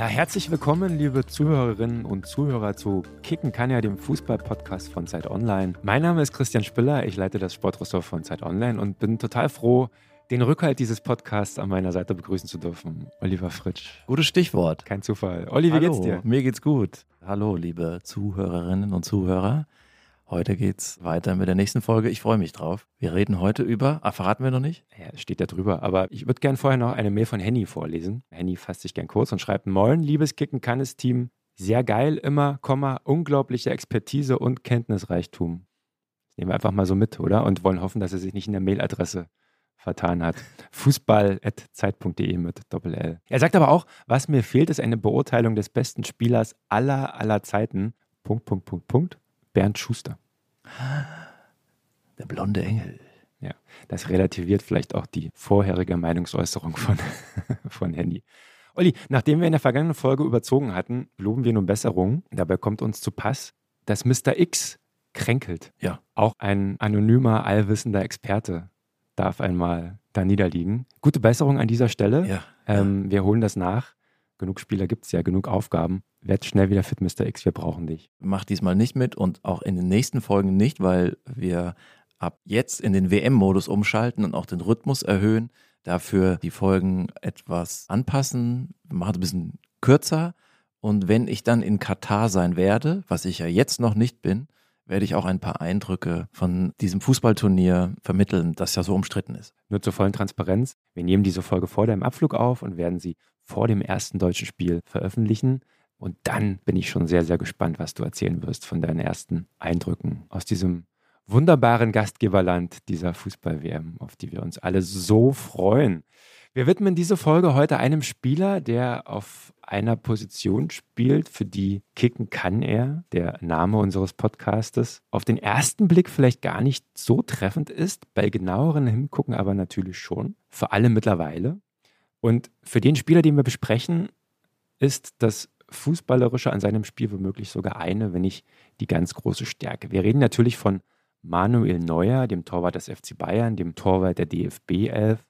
Ja, herzlich willkommen, liebe Zuhörerinnen und Zuhörer zu Kicken kann ja, dem Fußball-Podcast von Zeit Online. Mein Name ist Christian Spiller, ich leite das Sportressort von Zeit Online und bin total froh, den Rückhalt dieses Podcasts an meiner Seite begrüßen zu dürfen. Oliver Fritsch. Gutes Stichwort. Kein Zufall. Olli, wie Hallo, geht's dir? Mir geht's gut. Hallo, liebe Zuhörerinnen und Zuhörer. Heute geht's weiter mit der nächsten Folge. Ich freue mich drauf. Wir reden heute über, ah, verraten wir noch nicht? Ja, steht da drüber, aber ich würde gern vorher noch eine Mail von Henny vorlesen. Henny fasst sich gern kurz und schreibt: Moin, liebes Kicken kann es Team. Sehr geil immer, Komma, unglaubliche Expertise und Kenntnisreichtum. Das nehmen wir einfach mal so mit, oder? Und wollen hoffen, dass er sich nicht in der Mailadresse vertan hat. Fußball.zeit.de mit Doppel-L. Er sagt aber auch, was mir fehlt, ist eine Beurteilung des besten Spielers aller, aller Zeiten. Punkt, Punkt, Punkt, Punkt. Bernd Schuster. Der blonde Engel. Ja, das relativiert vielleicht auch die vorherige Meinungsäußerung von, von Handy. Olli, nachdem wir in der vergangenen Folge überzogen hatten, loben wir nun Besserung. Dabei kommt uns zu Pass, dass Mr. X kränkelt. Ja. Auch ein anonymer, allwissender Experte darf einmal da niederliegen. Gute Besserung an dieser Stelle. Ja. Ähm, wir holen das nach. Genug Spieler gibt es ja, genug Aufgaben. Werd schnell wieder fit, Mr. X, wir brauchen dich. Mach diesmal nicht mit und auch in den nächsten Folgen nicht, weil wir ab jetzt in den WM-Modus umschalten und auch den Rhythmus erhöhen. Dafür die Folgen etwas anpassen, es ein bisschen kürzer. Und wenn ich dann in Katar sein werde, was ich ja jetzt noch nicht bin, werde ich auch ein paar Eindrücke von diesem Fußballturnier vermitteln, das ja so umstritten ist. Nur zur vollen Transparenz. Wir nehmen diese Folge vor deinem Abflug auf und werden sie vor dem ersten deutschen Spiel veröffentlichen. Und dann bin ich schon sehr, sehr gespannt, was du erzählen wirst von deinen ersten Eindrücken aus diesem wunderbaren Gastgeberland dieser Fußball-WM, auf die wir uns alle so freuen. Wir widmen diese Folge heute einem Spieler, der auf einer Position spielt, für die kicken kann er, der Name unseres Podcastes, auf den ersten Blick vielleicht gar nicht so treffend ist, bei genaueren Hingucken aber natürlich schon, für alle mittlerweile. Und für den Spieler, den wir besprechen, ist das Fußballerische an seinem Spiel womöglich sogar eine, wenn nicht die ganz große Stärke. Wir reden natürlich von Manuel Neuer, dem Torwart des FC Bayern, dem Torwart der DFB 11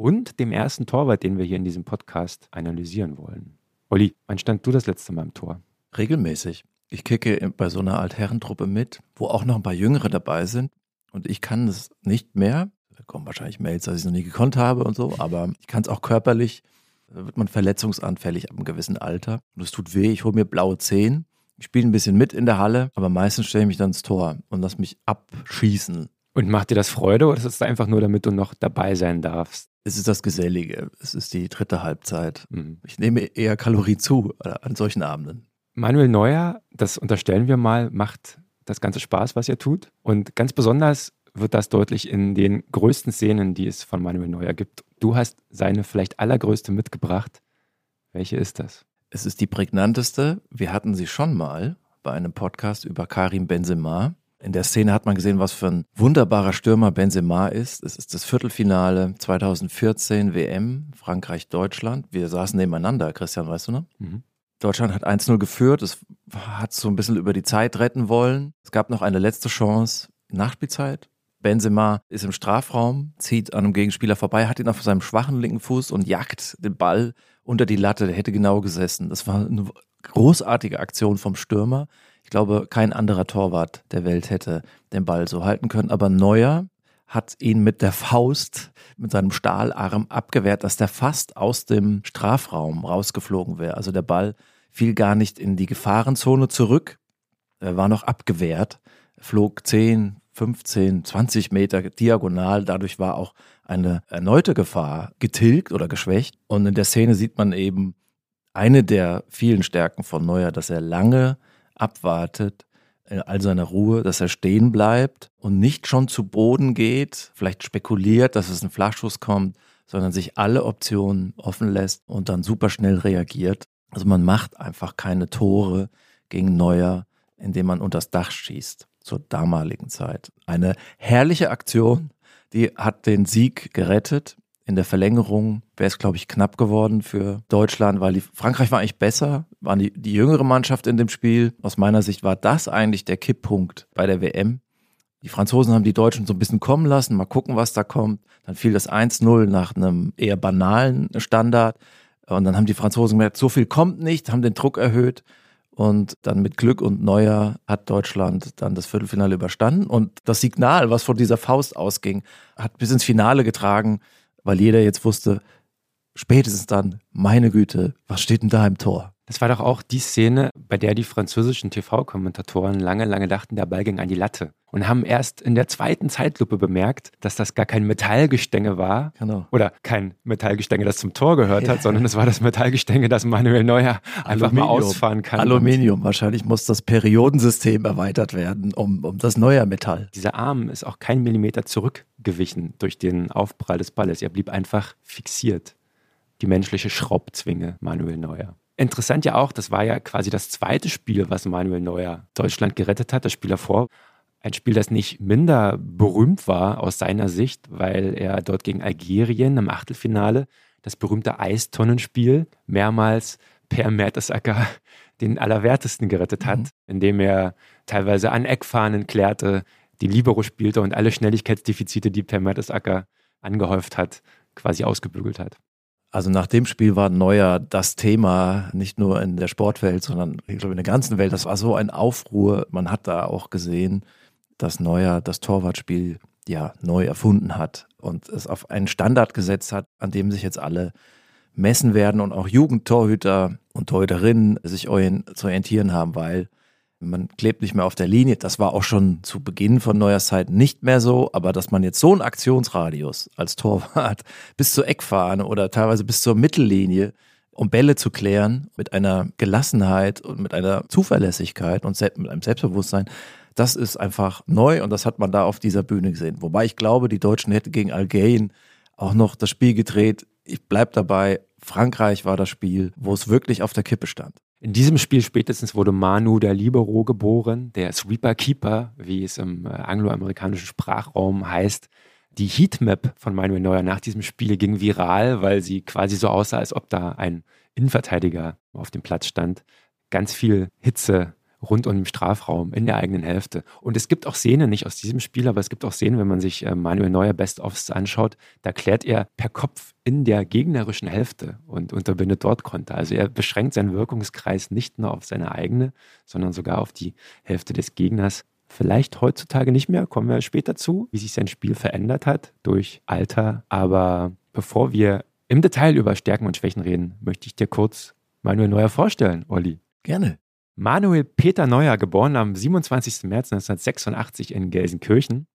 und dem ersten Torwart, den wir hier in diesem Podcast analysieren wollen. Olli, wann stand du das letzte Mal im Tor? Regelmäßig. Ich kicke bei so einer Altherrentruppe mit, wo auch noch ein paar Jüngere dabei sind. Und ich kann es nicht mehr. Da kommen wahrscheinlich Mails, dass ich es noch nie gekonnt habe und so, aber ich kann es auch körperlich. Da wird man verletzungsanfällig ab einem gewissen Alter. Und es tut weh. Ich hole mir blaue Zehen. Ich spiele ein bisschen mit in der Halle, aber meistens stelle ich mich dann ins Tor und lasse mich abschießen. Und macht dir das Freude oder ist es einfach nur, damit du noch dabei sein darfst? Es ist das Gesellige. Es ist die dritte Halbzeit. Mhm. Ich nehme eher Kalorien zu äh, an solchen Abenden. Manuel Neuer, das unterstellen wir mal, macht das ganze Spaß, was er tut. Und ganz besonders wird das deutlich in den größten Szenen, die es von Manuel Neuer gibt. Du hast seine vielleicht allergrößte mitgebracht. Welche ist das? Es ist die prägnanteste. Wir hatten sie schon mal bei einem Podcast über Karim Benzema. In der Szene hat man gesehen, was für ein wunderbarer Stürmer Benzema ist. Es ist das Viertelfinale 2014 WM, Frankreich-Deutschland. Wir saßen nebeneinander, Christian, weißt du noch? Mhm. Deutschland hat 1-0 geführt. Es hat so ein bisschen über die Zeit retten wollen. Es gab noch eine letzte Chance, Nachspielzeit. Benzema ist im Strafraum, zieht an einem Gegenspieler vorbei, hat ihn auf seinem schwachen linken Fuß und jagt den Ball unter die Latte. Der hätte genau gesessen. Das war eine großartige Aktion vom Stürmer. Ich glaube, kein anderer Torwart der Welt hätte den Ball so halten können. Aber Neuer hat ihn mit der Faust, mit seinem Stahlarm abgewehrt, dass der fast aus dem Strafraum rausgeflogen wäre. Also der Ball fiel gar nicht in die Gefahrenzone zurück. Er war noch abgewehrt, flog 10, 15, 20 Meter diagonal. Dadurch war auch eine erneute Gefahr getilgt oder geschwächt. Und in der Szene sieht man eben eine der vielen Stärken von Neuer, dass er lange abwartet, in all seiner Ruhe, dass er stehen bleibt und nicht schon zu Boden geht, vielleicht spekuliert, dass es ein Flachschuss kommt, sondern sich alle Optionen offen lässt und dann super schnell reagiert. Also man macht einfach keine Tore gegen Neuer, indem man unters Dach schießt. zur damaligen Zeit. Eine herrliche Aktion, die hat den Sieg gerettet. In der Verlängerung wäre es, glaube ich, knapp geworden für Deutschland, weil die, Frankreich war eigentlich besser, war die, die jüngere Mannschaft in dem Spiel. Aus meiner Sicht war das eigentlich der Kipppunkt bei der WM. Die Franzosen haben die Deutschen so ein bisschen kommen lassen, mal gucken, was da kommt. Dann fiel das 1-0 nach einem eher banalen Standard. Und dann haben die Franzosen gemerkt, so viel kommt nicht, haben den Druck erhöht. Und dann mit Glück und Neuer hat Deutschland dann das Viertelfinale überstanden. Und das Signal, was von dieser Faust ausging, hat bis ins Finale getragen, weil jeder jetzt wusste, spätestens dann, meine Güte, was steht denn da im Tor? Das war doch auch die Szene, bei der die französischen TV-Kommentatoren lange, lange dachten, der Ball ging an die Latte. Und haben erst in der zweiten Zeitlupe bemerkt, dass das gar kein Metallgestänge war. Genau. Oder kein Metallgestänge, das zum Tor gehört hat, ja. sondern es war das Metallgestänge, das Manuel Neuer einfach Aluminium. mal ausfahren kann. Aluminium. Wahrscheinlich muss das Periodensystem erweitert werden, um, um das neue Metall. Dieser Arm ist auch kein Millimeter zurückgewichen durch den Aufprall des Balles. Er blieb einfach fixiert. Die menschliche Schraubzwinge Manuel Neuer. Interessant ja auch, das war ja quasi das zweite Spiel, was Manuel Neuer Deutschland gerettet hat. Das Spiel davor ein Spiel, das nicht minder berühmt war aus seiner Sicht, weil er dort gegen Algerien im Achtelfinale das berühmte Eistonnenspiel mehrmals per Mertesacker den Allerwertesten gerettet hat, mhm. indem er teilweise an Eckfahnen klärte, die Libero spielte und alle Schnelligkeitsdefizite, die per Mertesacker angehäuft hat, quasi ausgebügelt hat. Also nach dem Spiel war Neuer das Thema, nicht nur in der Sportwelt, sondern ich glaube in der ganzen Welt. Das war so ein Aufruhr. Man hat da auch gesehen, dass Neuer das Torwartspiel ja neu erfunden hat und es auf einen Standard gesetzt hat, an dem sich jetzt alle messen werden und auch Jugendtorhüter und Torhüterinnen sich zu orientieren haben, weil man klebt nicht mehr auf der Linie. Das war auch schon zu Beginn von Neuers Zeit nicht mehr so, aber dass man jetzt so einen Aktionsradius als Torwart bis zur Eckfahne oder teilweise bis zur Mittellinie, um Bälle zu klären, mit einer Gelassenheit und mit einer Zuverlässigkeit und mit einem Selbstbewusstsein, das ist einfach neu und das hat man da auf dieser Bühne gesehen. Wobei ich glaube, die Deutschen hätten gegen Algerien auch noch das Spiel gedreht. Ich bleibe dabei, Frankreich war das Spiel, wo es wirklich auf der Kippe stand. In diesem Spiel spätestens wurde Manu der Libero geboren, der Sweeper Keeper, wie es im äh, angloamerikanischen Sprachraum heißt. Die Heatmap von Manuel Neuer nach diesem Spiel ging viral, weil sie quasi so aussah, als ob da ein Innenverteidiger auf dem Platz stand. Ganz viel Hitze rund um den Strafraum in der eigenen Hälfte. Und es gibt auch Szenen, nicht aus diesem Spiel, aber es gibt auch Szenen, wenn man sich äh, Manuel Neuer Best-ofs anschaut, da klärt er per Kopf in der gegnerischen Hälfte und unterbindet dort Konter. Also er beschränkt seinen Wirkungskreis nicht nur auf seine eigene, sondern sogar auf die Hälfte des Gegners. Vielleicht heutzutage nicht mehr, kommen wir später zu, wie sich sein Spiel verändert hat durch Alter. Aber bevor wir im Detail über Stärken und Schwächen reden, möchte ich dir kurz Manuel Neuer vorstellen, Olli. Gerne. Manuel Peter Neuer, geboren am 27. März 1986 in Gelsenkirchen.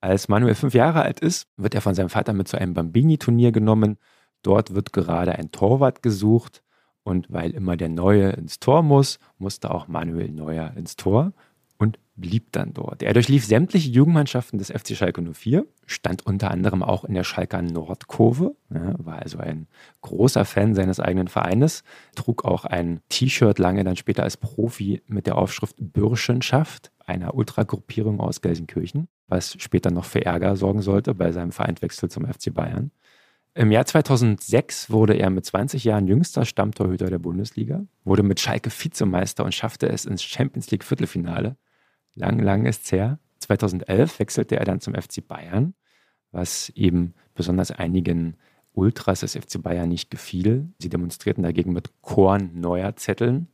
Als Manuel fünf Jahre alt ist, wird er von seinem Vater mit zu einem Bambini-Turnier genommen. Dort wird gerade ein Torwart gesucht und weil immer der Neue ins Tor muss, musste auch Manuel Neuer ins Tor und blieb dann dort. Er durchlief sämtliche Jugendmannschaften des FC Schalke 04, stand unter anderem auch in der Schalker Nordkurve, war also ein großer Fan seines eigenen Vereines, trug auch ein T-Shirt lange dann später als Profi mit der Aufschrift Bürschenschaft, einer Ultragruppierung aus Gelsenkirchen, was später noch für Ärger sorgen sollte bei seinem Vereinswechsel zum FC Bayern. Im Jahr 2006 wurde er mit 20 Jahren jüngster Stammtorhüter der Bundesliga, wurde mit Schalke Vizemeister und schaffte es ins Champions League Viertelfinale lang, lang ist es her. 2011 wechselte er dann zum FC Bayern, was eben besonders einigen Ultras des FC Bayern nicht gefiel. Sie demonstrierten dagegen mit Korn neuer Zetteln.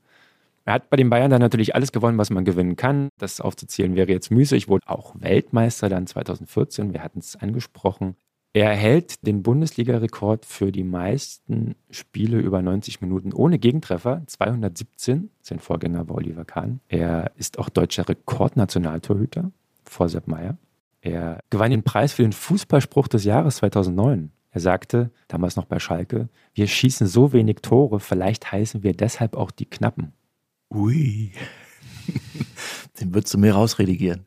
Er hat bei den Bayern dann natürlich alles gewonnen, was man gewinnen kann. Das aufzuzählen wäre jetzt müßig. Wurde auch Weltmeister dann 2014. Wir hatten es angesprochen. Er hält den Bundesliga-Rekord für die meisten Spiele über 90 Minuten ohne Gegentreffer, 217. Sein Vorgänger war Oliver Kahn. Er ist auch deutscher Rekordnationaltorhüter vor Sepp Meyer. Er gewann den Preis für den Fußballspruch des Jahres 2009. Er sagte, damals noch bei Schalke, wir schießen so wenig Tore, vielleicht heißen wir deshalb auch die Knappen. Ui, den würdest du mir rausredigieren.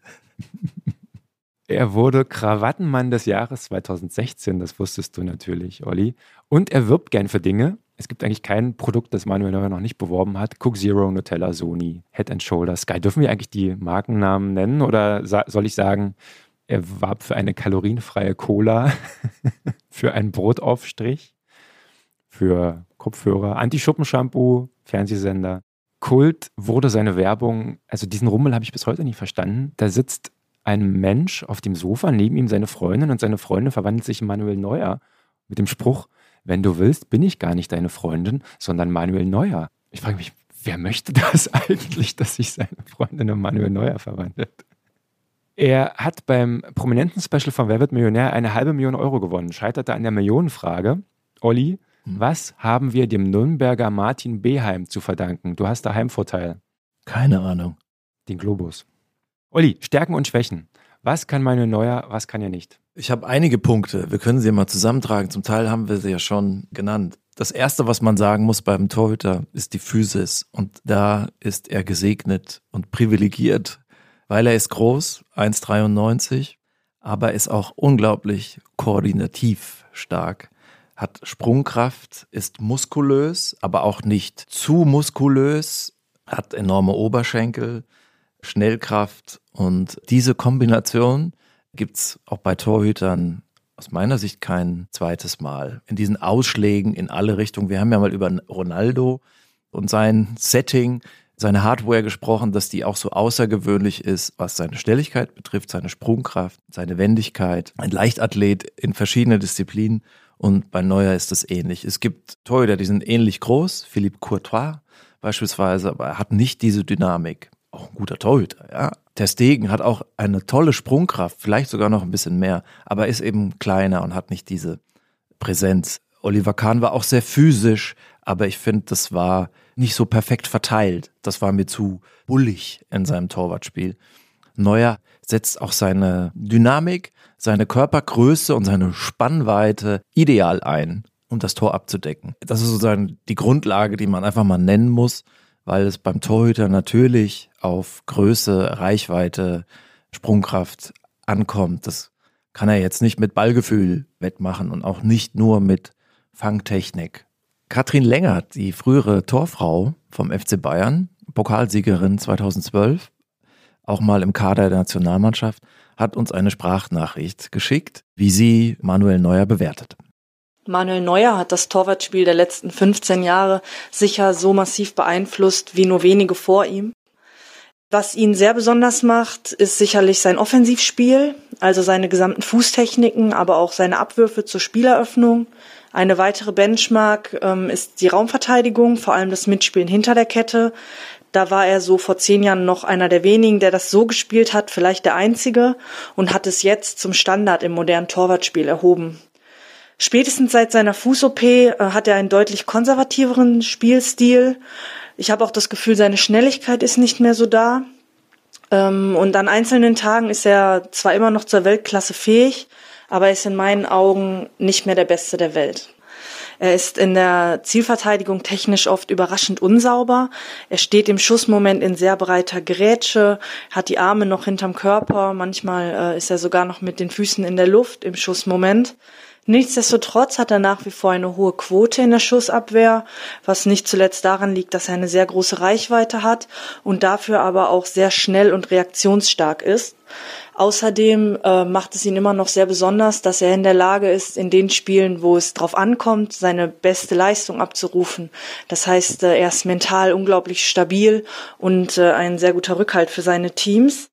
Er wurde Krawattenmann des Jahres 2016, das wusstest du natürlich, Olli. Und er wirbt gern für Dinge. Es gibt eigentlich kein Produkt, das Manuel Neuer noch nicht beworben hat. Cook Zero, Nutella, Sony, Head and Shoulders, Sky. Dürfen wir eigentlich die Markennamen nennen oder soll ich sagen, er warb für eine kalorienfreie Cola, für einen Brotaufstrich, für Kopfhörer, Anti-Schuppen-Shampoo, Fernsehsender. Kult wurde seine Werbung, also diesen Rummel habe ich bis heute nicht verstanden. Da sitzt ein Mensch auf dem Sofa, neben ihm seine Freundin und seine Freundin verwandelt sich in Manuel Neuer mit dem Spruch, wenn du willst, bin ich gar nicht deine Freundin, sondern Manuel Neuer. Ich frage mich, wer möchte das eigentlich, dass sich seine Freundin in Manuel Neuer verwandelt? Er hat beim prominenten Special von Wer wird Millionär eine halbe Million Euro gewonnen, scheiterte an der Millionenfrage. Olli. Was haben wir dem Nürnberger Martin Beheim zu verdanken? Du hast da Heimvorteil. Keine Ahnung. Den Globus. Olli, Stärken und Schwächen. Was kann Manuel Neuer, was kann er nicht? Ich habe einige Punkte. Wir können sie mal zusammentragen. Zum Teil haben wir sie ja schon genannt. Das erste, was man sagen muss beim Torhüter, ist die Physis. Und da ist er gesegnet und privilegiert, weil er ist groß, 1,93, aber ist auch unglaublich koordinativ stark, hat Sprungkraft, ist muskulös, aber auch nicht zu muskulös, hat enorme Oberschenkel, Schnellkraft und diese Kombination gibt es auch bei Torhütern aus meiner Sicht kein zweites Mal. In diesen Ausschlägen in alle Richtungen. Wir haben ja mal über Ronaldo und sein Setting, seine Hardware gesprochen, dass die auch so außergewöhnlich ist, was seine Schnelligkeit betrifft, seine Sprungkraft, seine Wendigkeit. Ein Leichtathlet in verschiedenen Disziplinen. Und bei Neuer ist das ähnlich. Es gibt Torhüter, die sind ähnlich groß. Philippe Courtois beispielsweise, aber er hat nicht diese Dynamik. Auch ein guter Torhüter, ja. Der Stegen hat auch eine tolle Sprungkraft, vielleicht sogar noch ein bisschen mehr, aber ist eben kleiner und hat nicht diese Präsenz. Oliver Kahn war auch sehr physisch, aber ich finde, das war nicht so perfekt verteilt. Das war mir zu bullig in seinem Torwartspiel. Neuer setzt auch seine Dynamik, seine Körpergröße und seine Spannweite ideal ein, um das Tor abzudecken. Das ist sozusagen die Grundlage, die man einfach mal nennen muss weil es beim Torhüter natürlich auf Größe, Reichweite, Sprungkraft ankommt. Das kann er jetzt nicht mit Ballgefühl wettmachen und auch nicht nur mit Fangtechnik. Katrin Lengert, die frühere Torfrau vom FC Bayern, Pokalsiegerin 2012, auch mal im Kader der Nationalmannschaft, hat uns eine Sprachnachricht geschickt, wie sie Manuel Neuer bewertet. Manuel Neuer hat das Torwartspiel der letzten 15 Jahre sicher so massiv beeinflusst wie nur wenige vor ihm. Was ihn sehr besonders macht, ist sicherlich sein Offensivspiel, also seine gesamten Fußtechniken, aber auch seine Abwürfe zur Spieleröffnung. Eine weitere Benchmark ähm, ist die Raumverteidigung, vor allem das Mitspielen hinter der Kette. Da war er so vor zehn Jahren noch einer der wenigen, der das so gespielt hat, vielleicht der einzige, und hat es jetzt zum Standard im modernen Torwartspiel erhoben. Spätestens seit seiner Fuß-OP äh, hat er einen deutlich konservativeren Spielstil. Ich habe auch das Gefühl, seine Schnelligkeit ist nicht mehr so da. Ähm, und an einzelnen Tagen ist er zwar immer noch zur Weltklasse fähig, aber ist in meinen Augen nicht mehr der Beste der Welt. Er ist in der Zielverteidigung technisch oft überraschend unsauber. Er steht im Schussmoment in sehr breiter Grätsche, hat die Arme noch hinterm Körper. Manchmal äh, ist er sogar noch mit den Füßen in der Luft im Schussmoment. Nichtsdestotrotz hat er nach wie vor eine hohe Quote in der Schussabwehr, was nicht zuletzt daran liegt, dass er eine sehr große Reichweite hat und dafür aber auch sehr schnell und reaktionsstark ist. Außerdem äh, macht es ihn immer noch sehr besonders, dass er in der Lage ist, in den Spielen, wo es drauf ankommt, seine beste Leistung abzurufen. Das heißt, äh, er ist mental unglaublich stabil und äh, ein sehr guter Rückhalt für seine Teams.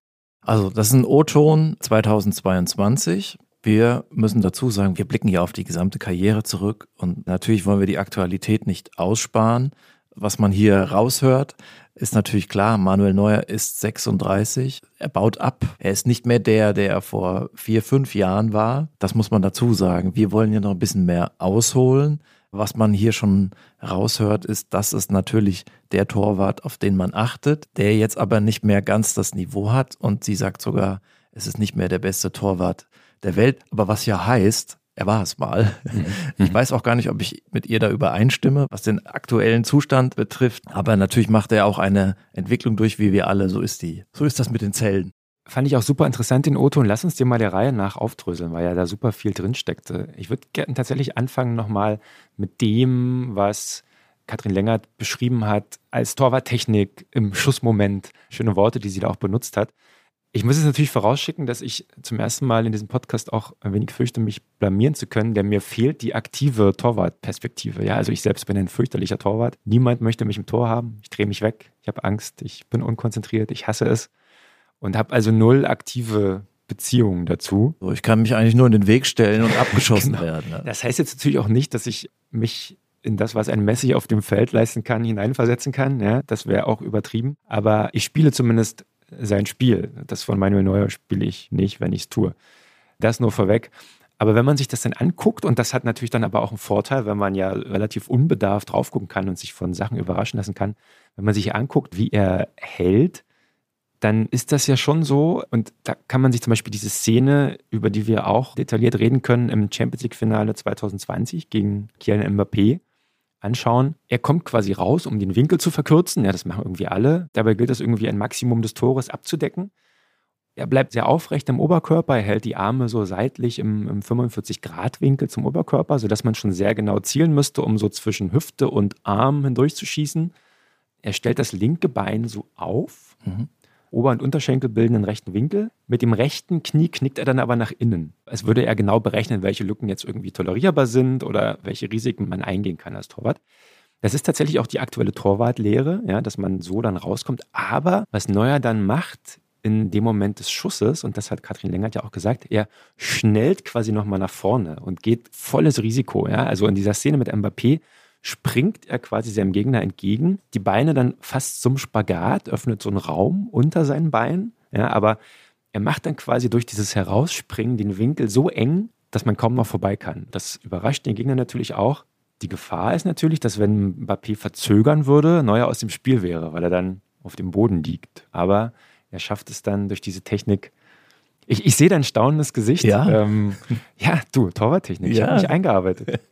Also das ist ein O-Ton 2022. Wir müssen dazu sagen, wir blicken ja auf die gesamte Karriere zurück und natürlich wollen wir die Aktualität nicht aussparen. Was man hier raushört, ist natürlich klar, Manuel Neuer ist 36, er baut ab, er ist nicht mehr der, der er vor vier, fünf Jahren war. Das muss man dazu sagen. Wir wollen ja noch ein bisschen mehr ausholen. Was man hier schon raushört, ist, dass es natürlich der Torwart, auf den man achtet, der jetzt aber nicht mehr ganz das Niveau hat und sie sagt sogar, es ist nicht mehr der beste Torwart der Welt, aber was ja heißt, er war es mal. Mhm. Ich weiß auch gar nicht, ob ich mit ihr da übereinstimme, was den aktuellen Zustand betrifft. Aber natürlich macht er auch eine Entwicklung durch, wie wir alle. So ist die. So ist das mit den Zellen. Fand ich auch super interessant den O-Ton. Lass uns dir mal der Reihe nach aufdröseln, weil ja da super viel drinsteckte. Ich würde gerne tatsächlich anfangen nochmal mit dem, was Katrin Lengert beschrieben hat als Torwarttechnik im Schussmoment. Schöne Worte, die sie da auch benutzt hat. Ich muss es natürlich vorausschicken, dass ich zum ersten Mal in diesem Podcast auch ein wenig fürchte, mich blamieren zu können, denn mir fehlt die aktive Torwartperspektive. Ja, also ich selbst bin ein fürchterlicher Torwart. Niemand möchte mich im Tor haben. Ich drehe mich weg. Ich habe Angst. Ich bin unkonzentriert. Ich hasse es und habe also null aktive Beziehungen dazu. So, ich kann mich eigentlich nur in den Weg stellen und abgeschossen Genau. werden. Ja. Das heißt jetzt natürlich auch nicht, dass ich mich in das, was ein Messi auf dem Feld leisten kann, hineinversetzen kann. Ja, das wäre auch übertrieben. Aber ich spiele zumindest sein Spiel. Das von Manuel Neuer spiele ich nicht, wenn ich es tue. Das nur vorweg. Aber wenn man sich das dann anguckt, und das hat natürlich dann aber auch einen Vorteil, wenn man ja relativ unbedarft drauf gucken kann und sich von Sachen überraschen lassen kann, wenn man sich anguckt, wie er hält, dann ist das ja schon so. Und da kann man sich zum Beispiel diese Szene, über die wir auch detailliert reden können, im Champions League-Finale 2020 gegen Kylian Mbappé anschauen. Er kommt quasi raus, um den Winkel zu verkürzen. Ja, das machen irgendwie alle. Dabei gilt es irgendwie ein Maximum des Tores abzudecken. Er bleibt sehr aufrecht im Oberkörper, er hält die Arme so seitlich im, im 45-Grad-Winkel zum Oberkörper, sodass man schon sehr genau zielen müsste, um so zwischen Hüfte und Arm hindurchzuschießen. Er stellt das linke Bein so auf, Mhm. Ober- und Unterschenkel bilden einen rechten Winkel. Mit dem rechten Knie knickt er dann aber nach innen. Als würde er genau berechnen, welche Lücken jetzt irgendwie tolerierbar sind oder welche Risiken man eingehen kann als Torwart. Das ist tatsächlich auch die aktuelle Torwartlehre, ja, dass man so dann rauskommt. Aber was Neuer dann macht in dem Moment des Schusses, und das hat Katrin Lengert ja auch gesagt, er schnellt quasi nochmal nach vorne und geht volles Risiko. Ja. Also in dieser Szene mit Mbappé springt er quasi seinem Gegner entgegen, die Beine dann fast zum Spagat, öffnet so einen Raum unter seinen Beinen, ja, aber er macht dann quasi durch dieses Herausspringen den Winkel so eng, dass man kaum noch vorbei kann. Das überrascht den Gegner natürlich auch. Die Gefahr ist natürlich, dass wenn Mbappé verzögern würde, Neuer aus dem Spiel wäre, weil er dann auf dem Boden liegt. Aber er schafft es dann durch diese Technik. Ich, ich sehe dein staunendes Gesicht. Ja. ähm, ja du, Torwarttechnik. Ich Ja. habe mich eingearbeitet.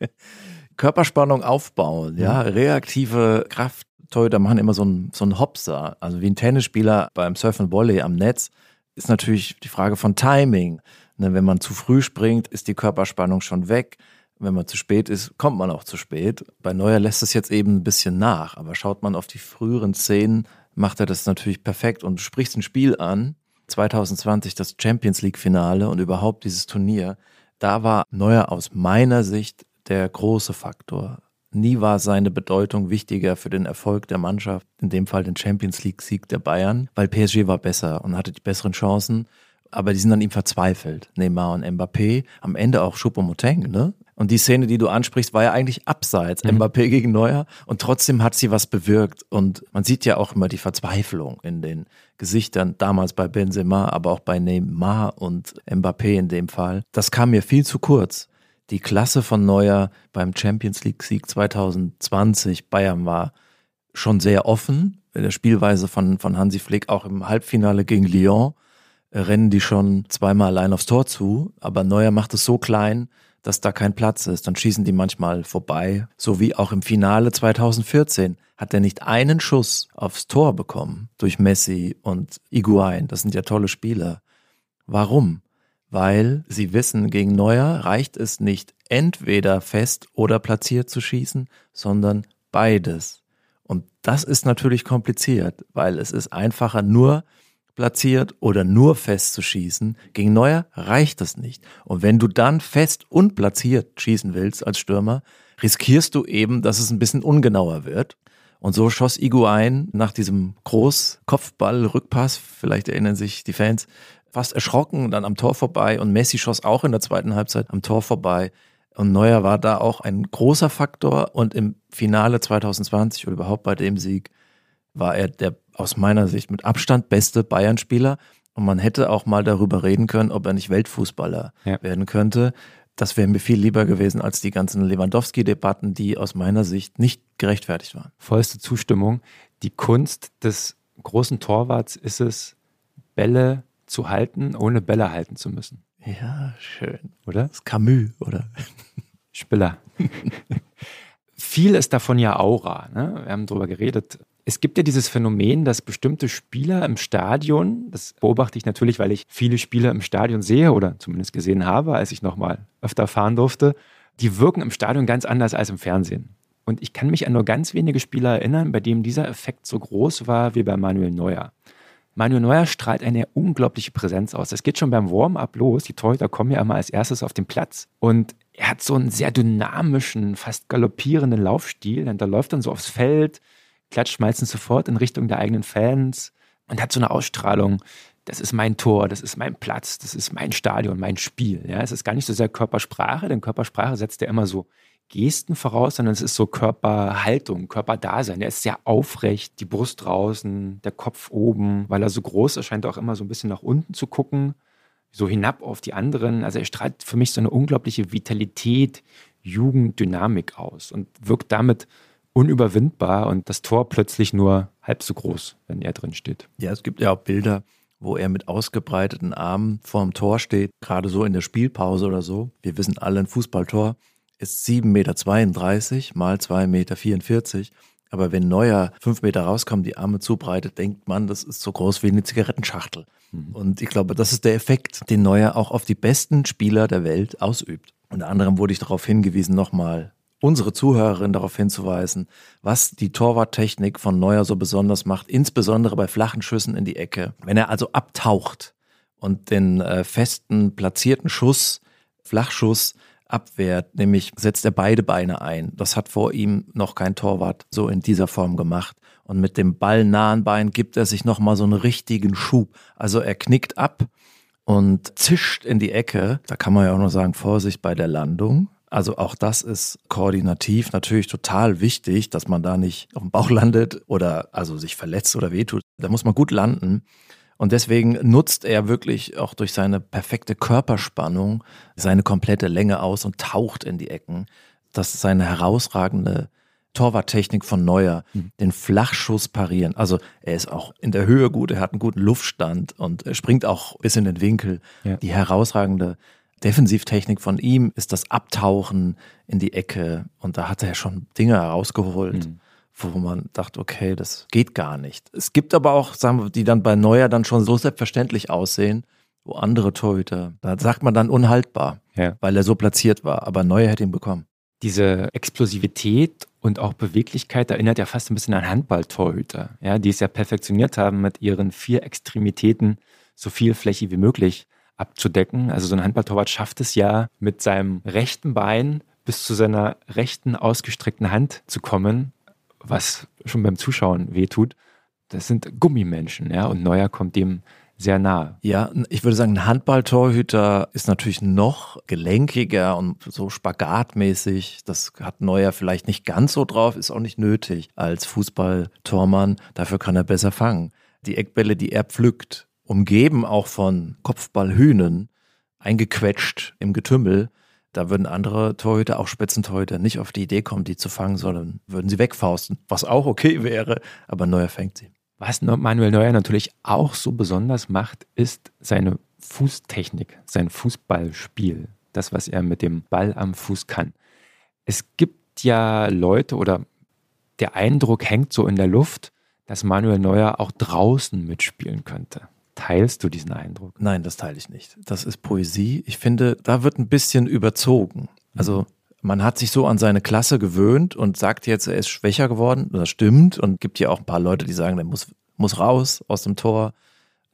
Körperspannung aufbauen, ja, reaktive Kraft. Torhüter machen immer so einen so einen Hopser. Also wie ein Tennisspieler beim Surf and Volley am Netz ist natürlich die Frage von Timing. Ne, wenn man zu früh springt, ist die Körperspannung schon weg. Wenn man zu spät ist, kommt man auch zu spät. Bei Neuer lässt es jetzt eben ein bisschen nach. Aber schaut man auf die früheren Szenen, macht er das natürlich perfekt. Und du sprichst ein Spiel an, 2020 das Champions League Finale und überhaupt dieses Turnier. Da war Neuer aus meiner Sicht der große Faktor. Nie war seine Bedeutung wichtiger für den Erfolg der Mannschaft, in dem Fall den Champions League-Sieg der Bayern, weil PSG war besser und hatte die besseren Chancen. Aber die sind an ihm verzweifelt, Neymar und Mbappé. Am Ende auch Choupo-Moting, ne? Und die Szene, die du ansprichst, war ja eigentlich abseits. Mbappé gegen Neuer. Und trotzdem hat sie was bewirkt. Und man sieht ja auch immer die Verzweiflung in den Gesichtern, damals bei Benzema, aber auch bei Neymar und Mbappé in dem Fall. Das kam mir viel zu kurz. Die Klasse von Neuer beim Champions League-Sieg 2020 Bayern war schon sehr offen. In der Spielweise von, von Hansi Flick auch im Halbfinale gegen Lyon äh, rennen die schon zweimal allein aufs Tor zu, aber Neuer macht es so klein, dass da kein Platz ist. Dann schießen die manchmal vorbei. So wie auch im Finale 2014 hat er nicht einen Schuss aufs Tor bekommen durch Messi und Iguain. Das sind ja tolle Spieler. Warum? Weil sie wissen, gegen Neuer reicht es nicht entweder fest oder platziert zu schießen, sondern beides. Und das ist natürlich kompliziert, weil es ist einfacher, nur platziert oder nur fest zu schießen. Gegen Neuer reicht das nicht. Und wenn du dann fest und platziert schießen willst als Stürmer, riskierst du eben, dass es ein bisschen ungenauer wird. Und so schoss Iguain nach diesem Großkopfball-Rückpass, vielleicht erinnern sich die Fans, fast erschrocken dann am Tor vorbei und Messi schoss auch in der zweiten Halbzeit am Tor vorbei. Und Neuer war da auch ein großer Faktor und im Finale 2020 oder überhaupt bei dem Sieg war er der aus meiner Sicht mit Abstand beste Bayern-Spieler. Und man hätte auch mal darüber reden können, ob er nicht Weltfußballer Ja. werden könnte. Das wäre mir viel lieber gewesen als die ganzen Lewandowski-Debatten, die aus meiner Sicht nicht gerechtfertigt waren. Vollste Zustimmung. Die Kunst des großen Torwarts ist es, Bälle zu halten, ohne Bälle halten zu müssen. Ja, schön. Oder? Das ist Camus, oder? Spiller. Viel ist davon ja Aura. Ne? Wir haben darüber geredet. Es gibt ja dieses Phänomen, dass bestimmte Spieler im Stadion, das beobachte ich natürlich, weil ich viele Spieler im Stadion sehe oder zumindest gesehen habe, als ich nochmal öfter fahren durfte, die wirken im Stadion ganz anders als im Fernsehen. Und ich kann mich an nur ganz wenige Spieler erinnern, bei denen dieser Effekt so groß war wie bei Manuel Neuer. Manuel Neuer strahlt eine unglaubliche Präsenz aus. Das geht schon beim Warm-up los. Die Torhüter kommen ja immer als erstes auf den Platz. Und er hat so einen sehr dynamischen, fast galoppierenden Laufstil. Und da läuft dann so aufs Feld, klatscht meistens sofort in Richtung der eigenen Fans und hat so eine Ausstrahlung. Das ist mein Tor, das ist mein Platz, das ist mein Stadion, mein Spiel. Ja, es ist gar nicht so sehr Körpersprache, denn Körpersprache setzt ja immer so Gesten voraus, sondern es ist so Körperhaltung, Körperdasein. Er ist sehr aufrecht, die Brust draußen, der Kopf oben. Weil er so groß ist, scheint er auch immer so ein bisschen nach unten zu gucken, so hinab auf die anderen. Also er strahlt für mich so eine unglaubliche Vitalität, Jugend, Dynamik aus und wirkt damit unüberwindbar und das Tor plötzlich nur halb so groß, wenn er drin steht. Ja, es gibt ja auch Bilder, wo er mit ausgebreiteten Armen vorm Tor steht, gerade so in der Spielpause oder so. Wir wissen alle, ein Fußballtor ist 7,32 Meter mal 2,44 Meter. Aber wenn Neuer fünf Meter rauskommt, die Arme zubreitet, denkt man, das ist so groß wie eine Zigarettenschachtel. Mhm. Und ich glaube, das ist der Effekt, den Neuer auch auf die besten Spieler der Welt ausübt. Unter anderem wurde ich darauf hingewiesen, nochmal unsere Zuhörerin darauf hinzuweisen, was die Torwarttechnik von Neuer so besonders macht, insbesondere bei flachen Schüssen in die Ecke. Wenn er also abtaucht und den äh, festen, platzierten Schuss, Flachschuss abwehrt, nämlich setzt er beide Beine ein. Das hat vor ihm noch kein Torwart so in dieser Form gemacht. Und mit dem ballnahen Bein gibt er sich nochmal so einen richtigen Schub. Also er knickt ab und zischt in die Ecke. Da kann man ja auch nur sagen, Vorsicht bei der Landung. Also auch das ist koordinativ natürlich total wichtig, dass man da nicht auf dem Bauch landet oder also sich verletzt oder wehtut. Da muss man gut landen. Und deswegen nutzt er wirklich auch durch seine perfekte Körperspannung seine komplette Länge aus und taucht in die Ecken. Das ist seine herausragende Torwarttechnik von Neuer, mhm. den Flachschuss parieren. Also er ist auch in der Höhe gut, er hat einen guten Luftstand und er springt auch bis in den Winkel. Ja. Die herausragende Defensivtechnik von ihm ist das Abtauchen in die Ecke und da hat er schon Dinge herausgeholt. Mhm wo man dachte, okay, das geht gar nicht. Es gibt aber auch, sagen wir, die dann bei Neuer dann schon so selbstverständlich aussehen, wo andere Torhüter, da sagt man dann unhaltbar, ja. weil er so platziert war. Aber Neuer hätte ihn bekommen. Diese Explosivität und auch Beweglichkeit erinnert ja fast ein bisschen an Handballtorhüter, ja, die es ja perfektioniert haben, mit ihren vier Extremitäten so viel Fläche wie möglich abzudecken. Also so ein Handballtorwart schafft es ja, mit seinem rechten Bein bis zu seiner rechten ausgestreckten Hand zu kommen was schon beim Zuschauen wehtut. Das sind Gummimenschen, ja, und Neuer kommt dem sehr nahe. Ja, ich würde sagen, ein Handballtorhüter ist natürlich noch gelenkiger und so spagatmäßig. Das hat Neuer vielleicht nicht ganz so drauf, ist auch nicht nötig als Fußballtormann. Dafür kann er besser fangen. Die Eckbälle, die er pflückt, umgeben auch von Kopfballhühnen, eingequetscht im Getümmel, da würden andere Torhüter, auch Spitzentorhüter, nicht auf die Idee kommen, die zu fangen, sondern würden sie wegfausten, was auch okay wäre, aber Neuer fängt sie. Was Manuel Neuer natürlich auch so besonders macht, ist seine Fußtechnik, sein Fußballspiel, das, was er mit dem Ball am Fuß kann. Es gibt ja Leute oder der Eindruck hängt so in der Luft, dass Manuel Neuer auch draußen mitspielen könnte. Teilst du diesen Eindruck? Nein, das teile ich nicht. Das ist Poesie. Ich finde, da wird ein bisschen überzogen. Also man hat sich so an seine Klasse gewöhnt und sagt jetzt, er ist schwächer geworden. Das stimmt. Und gibt ja auch ein paar Leute, die sagen, der muss, muss raus aus dem Tor.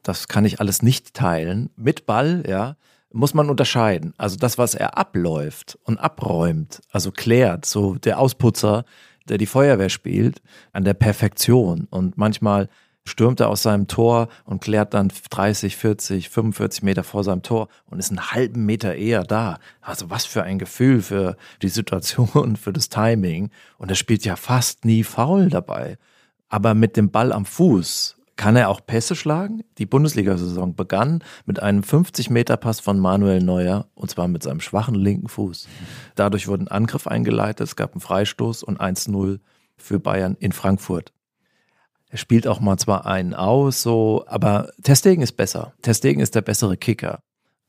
Das kann ich alles nicht teilen. Mit Ball, ja, muss man unterscheiden. Also das, was er abläuft und abräumt, also klärt, so der Ausputzer, der die Feuerwehr spielt, an der Perfektion. Und manchmal stürmt er aus seinem Tor und klärt dann 30, 40, 45 Meter vor seinem Tor und ist einen halben Meter eher da. Also was für ein Gefühl für die Situation, für das Timing. Und er spielt ja fast nie faul dabei. Aber mit dem Ball am Fuß kann er auch Pässe schlagen. Die Bundesliga-Saison begann mit einem 50-Meter-Pass von Manuel Neuer und zwar mit seinem schwachen linken Fuß. Dadurch wurde ein Angriff eingeleitet, es gab einen Freistoß und 1-0 für Bayern in Frankfurt. Er spielt auch mal zwar einen aus, so, aber Testegen ist besser. Testegen ist der bessere Kicker.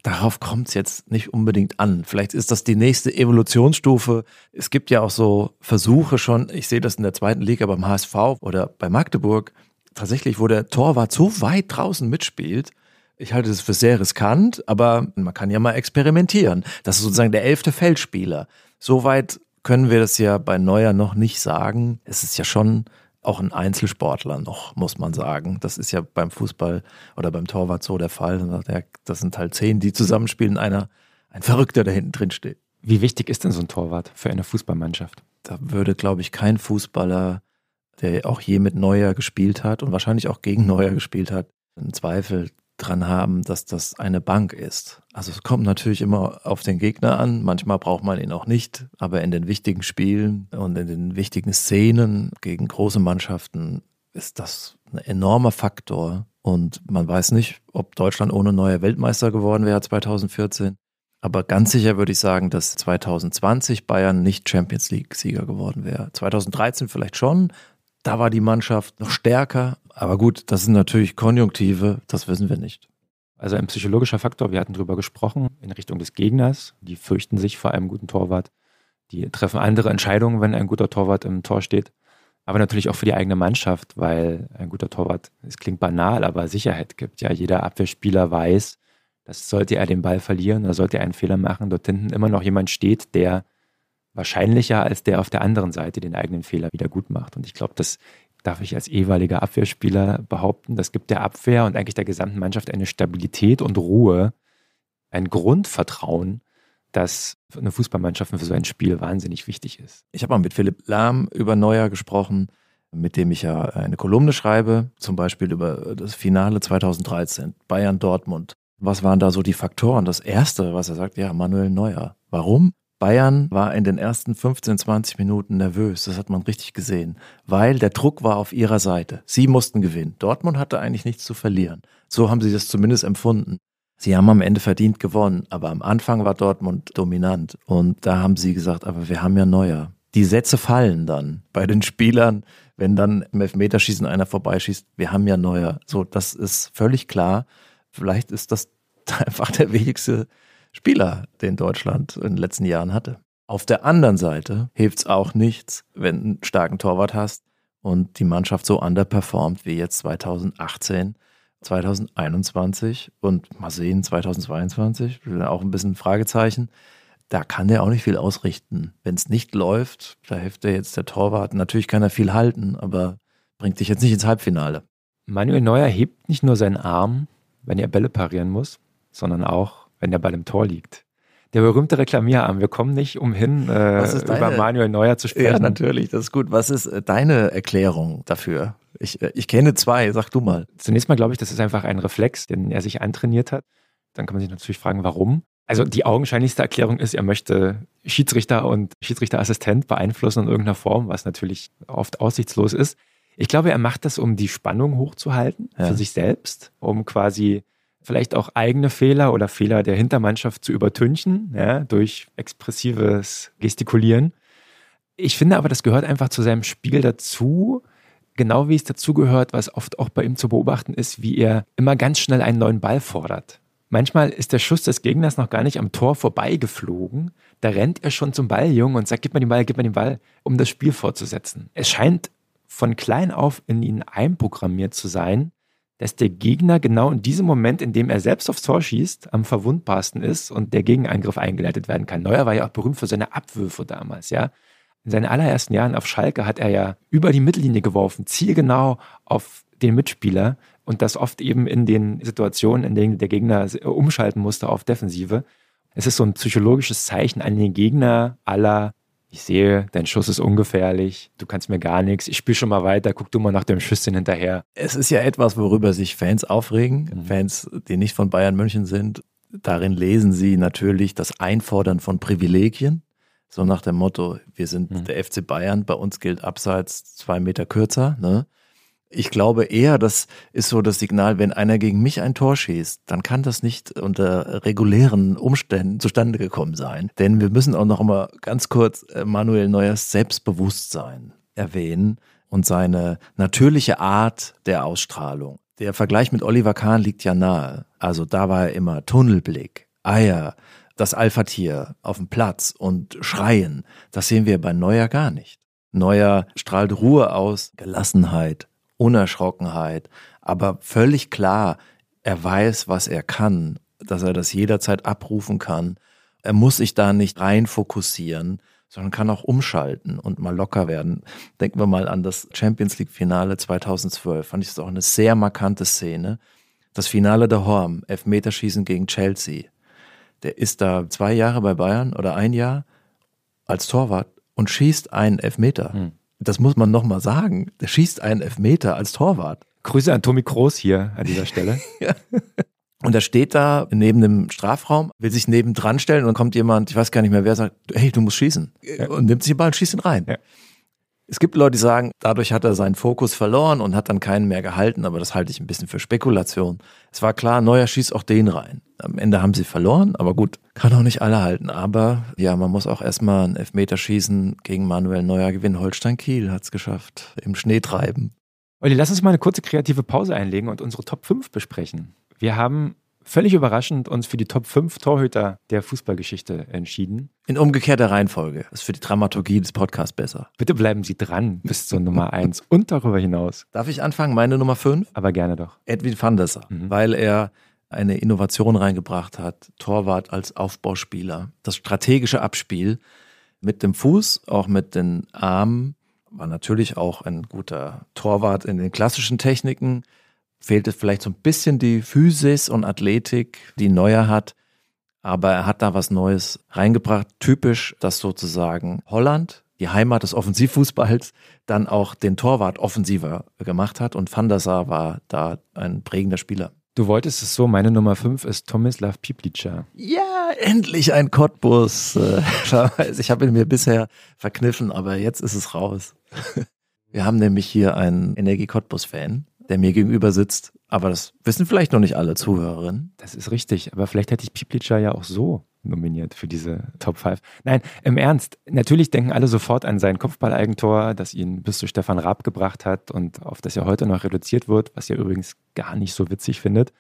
Darauf kommt es jetzt nicht unbedingt an. Vielleicht ist das die nächste Evolutionsstufe. Es gibt ja auch so Versuche schon, ich sehe das in der zweiten Liga beim HSV oder bei Magdeburg, tatsächlich, wo der Torwart so weit draußen mitspielt. Ich halte das für sehr riskant, aber man kann ja mal experimentieren. Das ist sozusagen der elfte Feldspieler. Soweit können wir das ja bei Neuer noch nicht sagen. Es ist ja schon auch ein Einzelsportler noch, muss man sagen. Das ist ja beim Fußball oder beim Torwart so der Fall. Das sind halt zehn, die zusammenspielen, einer, ein Verrückter, der hinten drin steht. Wie wichtig ist denn so ein Torwart für eine Fußballmannschaft? Da würde, glaube ich, kein Fußballer, der auch je mit Neuer gespielt hat und wahrscheinlich auch gegen Neuer gespielt hat, einen Zweifel dran haben, dass das eine Bank ist. Also es kommt natürlich immer auf den Gegner an. Manchmal braucht man ihn auch nicht, aber in den wichtigen Spielen und in den wichtigen Szenen gegen große Mannschaften ist das ein enormer Faktor. Und man weiß nicht, ob Deutschland ohne neuer Weltmeister geworden wäre 2014. Aber ganz sicher würde ich sagen, dass 2020 Bayern nicht Champions League-Sieger geworden wäre. 2013 vielleicht schon. Da war die Mannschaft noch stärker, aber gut, das sind natürlich Konjunktive, das wissen wir nicht. Also ein psychologischer Faktor, wir hatten darüber gesprochen, in Richtung des Gegners. Die fürchten sich vor einem guten Torwart. Die treffen andere Entscheidungen, wenn ein guter Torwart im Tor steht. Aber natürlich auch für die eigene Mannschaft, weil ein guter Torwart, es klingt banal, aber Sicherheit gibt. Ja, jeder Abwehrspieler weiß, dass sollte er den Ball verlieren oder sollte er einen Fehler machen, dort hinten immer noch jemand steht, der wahrscheinlicher als der auf der anderen Seite den eigenen Fehler wieder gut macht. Und ich glaube, das darf ich als ehemaliger Abwehrspieler behaupten. Das gibt der Abwehr und eigentlich der gesamten Mannschaft eine Stabilität und Ruhe, ein Grundvertrauen, das für eine Fußballmannschaft für so ein Spiel wahnsinnig wichtig ist. Ich habe mal mit Philipp Lahm über Neuer gesprochen, mit dem ich ja eine Kolumne schreibe, zum Beispiel über das Finale 2013, Bayern-Dortmund. Was waren da so die Faktoren? Das erste, was er sagt, ja, Manuel Neuer. Warum? Bayern war in den ersten 15, 20 Minuten nervös, das hat man richtig gesehen, weil der Druck war auf ihrer Seite. Sie mussten gewinnen. Dortmund hatte eigentlich nichts zu verlieren. So haben sie das zumindest empfunden. Sie haben am Ende verdient gewonnen, aber am Anfang war Dortmund dominant. Und da haben sie gesagt, aber wir haben ja Neuer. Die Sätze fallen dann bei den Spielern, wenn dann im Elfmeterschießen einer vorbeischießt, wir haben ja Neuer. So, das ist völlig klar. Vielleicht ist das einfach der wichtigste Spieler, den Deutschland in den letzten Jahren hatte. Auf der anderen Seite hilft es auch nichts, wenn du einen starken Torwart hast und die Mannschaft so underperformt wie jetzt 2018, 2021 und mal sehen 2022, auch ein bisschen Fragezeichen. Da kann der auch nicht viel ausrichten. Wenn es nicht läuft, da hilft dir jetzt der Torwart. Natürlich kann er viel halten, aber bringt dich jetzt nicht ins Halbfinale. Manuel Neuer hebt nicht nur seinen Arm, wenn er Bälle parieren muss, sondern auch wenn der Ball im Tor liegt. Der berühmte Reklamierarm. Wir kommen nicht umhin, äh, über Manuel Neuer zu sprechen. Ja, natürlich, das ist gut. Was ist äh, deine Erklärung dafür? Ich, äh, ich kenne zwei, sag du mal. Zunächst mal glaube ich, das ist einfach ein Reflex, den er sich antrainiert hat. Dann kann man sich natürlich fragen, warum. Also die augenscheinlichste Erklärung ist, er möchte Schiedsrichter und Schiedsrichterassistent beeinflussen in irgendeiner Form, was natürlich oft aussichtslos ist. Ich glaube, er macht das, um die Spannung hochzuhalten ja. für sich selbst, um quasi vielleicht auch eigene Fehler oder Fehler der Hintermannschaft zu übertünchen, ja, durch expressives Gestikulieren. Ich finde aber, das gehört einfach zu seinem Spiel dazu, genau wie es dazu gehört, was oft auch bei ihm zu beobachten ist, wie er immer ganz schnell einen neuen Ball fordert. Manchmal ist der Schuss des Gegners noch gar nicht am Tor vorbeigeflogen. Da rennt er schon zum Balljungen und sagt, gib mir den Ball, gib mir den Ball, um das Spiel fortzusetzen. Es scheint von klein auf in ihn einprogrammiert zu sein, dass der Gegner genau in diesem Moment, in dem er selbst aufs Tor schießt, am verwundbarsten ist und der Gegenangriff eingeleitet werden kann. Neuer war ja auch berühmt für seine Abwürfe damals, ja. In seinen allerersten Jahren auf Schalke hat er ja über die Mittellinie geworfen, zielgenau auf den Mitspieler und das oft eben in den Situationen, in denen der Gegner umschalten musste auf Defensive. Es ist so ein psychologisches Zeichen an den Gegner aller ich sehe, dein Schuss ist ungefährlich, du kannst mir gar nichts, ich spiele schon mal weiter, guck du mal nach dem Schüsschen hinterher. Es ist ja etwas, worüber sich Fans aufregen, mhm. Fans, die nicht von Bayern München sind. Darin lesen sie natürlich das Einfordern von Privilegien, so nach dem Motto, wir sind mhm. der FC Bayern, bei uns gilt abseits zwei Meter kürzer. Ne? Ich glaube eher, das ist so das Signal, wenn einer gegen mich ein Tor schießt, dann kann das nicht unter regulären Umständen zustande gekommen sein. Denn wir müssen auch noch mal ganz kurz äh, Manuel Neuers Selbstbewusstsein erwähnen und seine natürliche Art der Ausstrahlung. Der Vergleich mit Oliver Kahn liegt ja nahe. Also da war er immer Tunnelblick, Eier, das Alpha-Tier auf dem Platz und schreien, das sehen wir bei Neuer gar nicht. Neuer strahlt Ruhe aus, Gelassenheit, Unerschrockenheit, aber völlig klar, er weiß, was er kann, dass er das jederzeit abrufen kann. Er muss sich da nicht rein fokussieren, sondern kann auch umschalten und mal locker werden. Denken wir mal an das Champions League Finale 2012. Fand ich das auch eine sehr markante Szene. Das Finale der Horm, Elfmeterschießen gegen Chelsea. Der ist da zwei Jahre bei Bayern oder ein Jahr als Torwart und schießt einen Elfmeter. Hm. Das muss man nochmal sagen. Der schießt einen Elfmeter als Torwart. Grüße an Tommy Kroos hier an dieser Stelle. ja. Und er steht da neben dem Strafraum, will sich nebendran stellen und dann kommt jemand, ich weiß gar nicht mehr wer, sagt, hey, du musst schießen. Ja. Und nimmt sich den Ball und schießt ihn rein. Ja. Es gibt Leute, die sagen, dadurch hat er seinen Fokus verloren und hat dann keinen mehr gehalten, aber das halte ich ein bisschen für Spekulation. Es war klar, Neuer schießt auch den rein. Am Ende haben sie verloren, aber gut, kann auch nicht alle halten. Aber ja, man muss auch erstmal einen Elfmeter schießen gegen Manuel Neuer gewinnen. Holstein Kiel hat es geschafft, im Schnee treiben. Olli, lass uns mal eine kurze kreative Pause einlegen und unsere Top 5 besprechen. Wir haben völlig überraschend uns für die Top 5 Torhüter der Fußballgeschichte entschieden. In umgekehrter Reihenfolge. Das ist für die Dramaturgie des Podcasts besser. Bitte bleiben Sie dran bis zur Nummer 1 und darüber hinaus. Darf ich anfangen? Meine Nummer 5? Aber gerne doch. Edwin van der Sar, mhm. weil er eine Innovation reingebracht hat. Torwart als Aufbauspieler. Das strategische Abspiel mit dem Fuß, auch mit den Armen. War natürlich auch ein guter Torwart in den klassischen Techniken fehlte vielleicht so ein bisschen die Physis und Athletik, die Neuer hat. Aber er hat da was Neues reingebracht. Typisch, dass sozusagen Holland, die Heimat des Offensivfußballs, dann auch den Torwart offensiver gemacht hat. Und Van der Sar war da ein prägender Spieler. Du wolltest es so, meine Nummer 5 ist Tomislav Piplica. Ja, endlich ein Cottbus. Äh, ich habe ihn mir bisher verkniffen, aber jetzt ist es raus. Wir haben nämlich hier einen Energie Cottbus-Fan, der mir gegenüber sitzt. Aber das wissen vielleicht noch nicht alle Zuhörerinnen. Das ist richtig. Aber vielleicht hätte ich Piplica ja auch so nominiert für diese Top 5. Nein, im Ernst. Natürlich denken alle sofort an sein Kopfballeigentor, das ihn bis zu Stefan Raab gebracht hat und auf das er heute noch reduziert wird, was er übrigens gar nicht so witzig findet.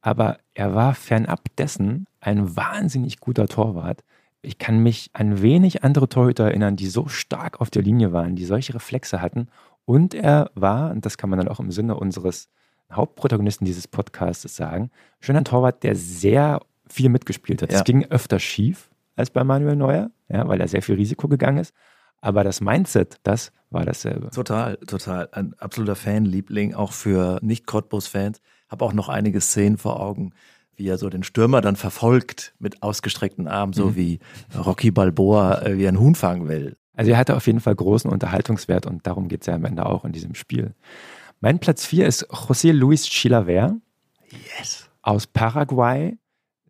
Aber er war fernab dessen ein wahnsinnig guter Torwart. Ich kann mich an wenig andere Torhüter erinnern, die so stark auf der Linie waren, die solche Reflexe hatten und er war, und das kann man dann auch im Sinne unseres Hauptprotagonisten dieses Podcasts sagen, schon ein Torwart, der sehr viel mitgespielt hat. Es ja. ging öfter schief als bei Manuel Neuer, ja, weil er sehr viel Risiko gegangen ist. Aber das Mindset, das war dasselbe. Total, total. Ein absoluter Fanliebling, auch für Nicht-Cottbus-Fans. Habe auch noch einige Szenen vor Augen, wie er so den Stürmer dann verfolgt mit ausgestreckten Armen, so mhm. wie Rocky Balboa, äh, wie einen Huhn fangen will. Also er hatte auf jeden Fall großen Unterhaltungswert und darum geht es ja am Ende auch in diesem Spiel. Mein Platz 4 ist José Luis Chilaver yes. aus Paraguay,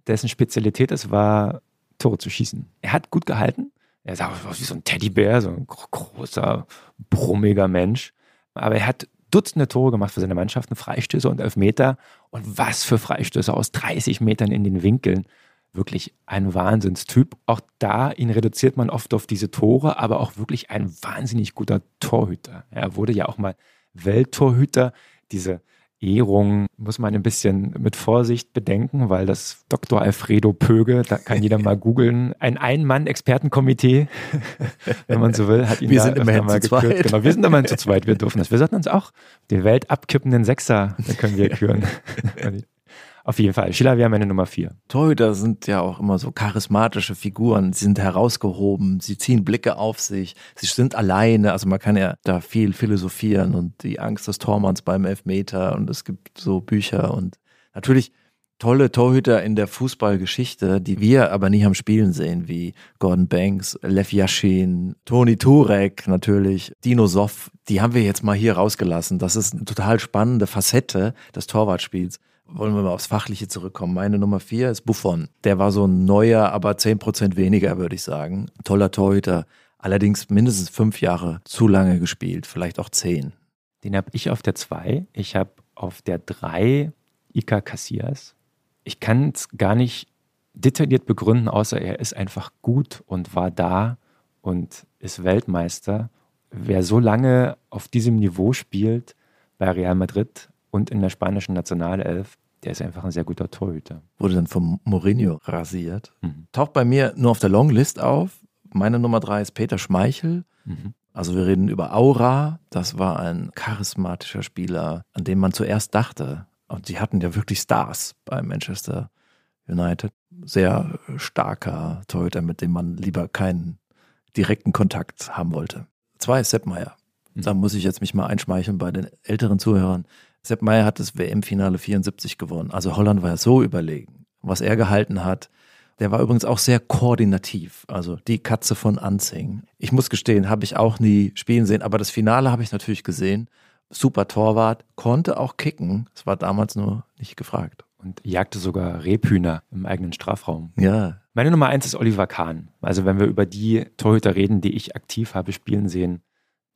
dessen Spezialität es war, Tore zu schießen. Er hat gut gehalten. Er sah aus wie so ein Teddybär, so ein großer, brummiger Mensch. Aber er hat Dutzende Tore gemacht für seine Mannschaften, Freistöße und Elfmeter. Und was für Freistöße aus 30 Metern in den Winkeln wirklich ein Wahnsinnstyp. Auch da, ihn reduziert man oft auf diese Tore, aber auch wirklich ein wahnsinnig guter Torhüter. Er wurde ja auch mal Welttorhüter. Diese Ehrung muss man ein bisschen mit Vorsicht bedenken, weil das Dr. Alfredo Pöge, da kann jeder mal googeln, ein Ein-Mann-Expertenkomitee, wenn man so will, hat ihn wir da sind immerhin mal zu zweit. Genau, wir sind immerhin zu zweit, wir dürfen das. Wir sollten uns auch die Welt abkippenden Sechser, da können wir küren. Auf jeden Fall. Schiller wäre meine Nummer vier. Torhüter sind ja auch immer so charismatische Figuren. Sie sind herausgehoben, sie ziehen Blicke auf sich, sie sind alleine. Also man kann ja da viel philosophieren und die Angst des Tormanns beim Elfmeter und es gibt so Bücher und natürlich tolle Torhüter in der Fußballgeschichte, die wir aber nie am Spielen sehen, wie Gordon Banks, Lev Yashin, Toni Turek natürlich, Dino Soff. Die haben wir jetzt mal hier rausgelassen. Das ist eine total spannende Facette des Torwartspiels wollen wir mal aufs Fachliche zurückkommen. Meine Nummer vier ist Buffon. Der war so ein neuer, aber zehn Prozent weniger, würde ich sagen. Toller Torhüter. Allerdings mindestens fünf Jahre zu lange gespielt, vielleicht auch zehn. Den habe ich auf der zwei. Ich habe auf der drei Ika Casillas. Ich kann es gar nicht detailliert begründen, außer er ist einfach gut und war da und ist Weltmeister. Wer so lange auf diesem Niveau spielt bei Real Madrid und in der spanischen Nationalelf, Der ist einfach ein sehr guter Torhüter. Wurde dann vom Mourinho rasiert. Mhm. Taucht bei mir nur auf der Longlist auf. Meine Nummer drei ist Peter Schmeichel. Mhm. Also wir reden über Aura. Das war ein charismatischer Spieler, an dem man zuerst dachte. Und sie hatten ja wirklich Stars bei Manchester United. Sehr starker Torhüter, mit dem man lieber keinen direkten Kontakt haben wollte. Zwei ist Sepp Meier. Mhm. Da muss ich jetzt mich mal einschmeicheln bei den älteren Zuhörern. Sepp Meier hat das WM-Finale 74 gewonnen. Also Holland war ja so überlegen. Was er gehalten hat, der war übrigens auch sehr koordinativ. Also die Katze von Anzing. Ich muss gestehen, habe ich auch nie spielen sehen, aber das Finale habe ich natürlich gesehen. Super Torwart, konnte auch kicken. Es war damals nur nicht gefragt. Und jagte sogar Rebhühner im eigenen Strafraum. Ja. Meine Nummer eins ist Oliver Kahn. Also wenn wir über die Torhüter reden, die ich aktiv habe spielen sehen,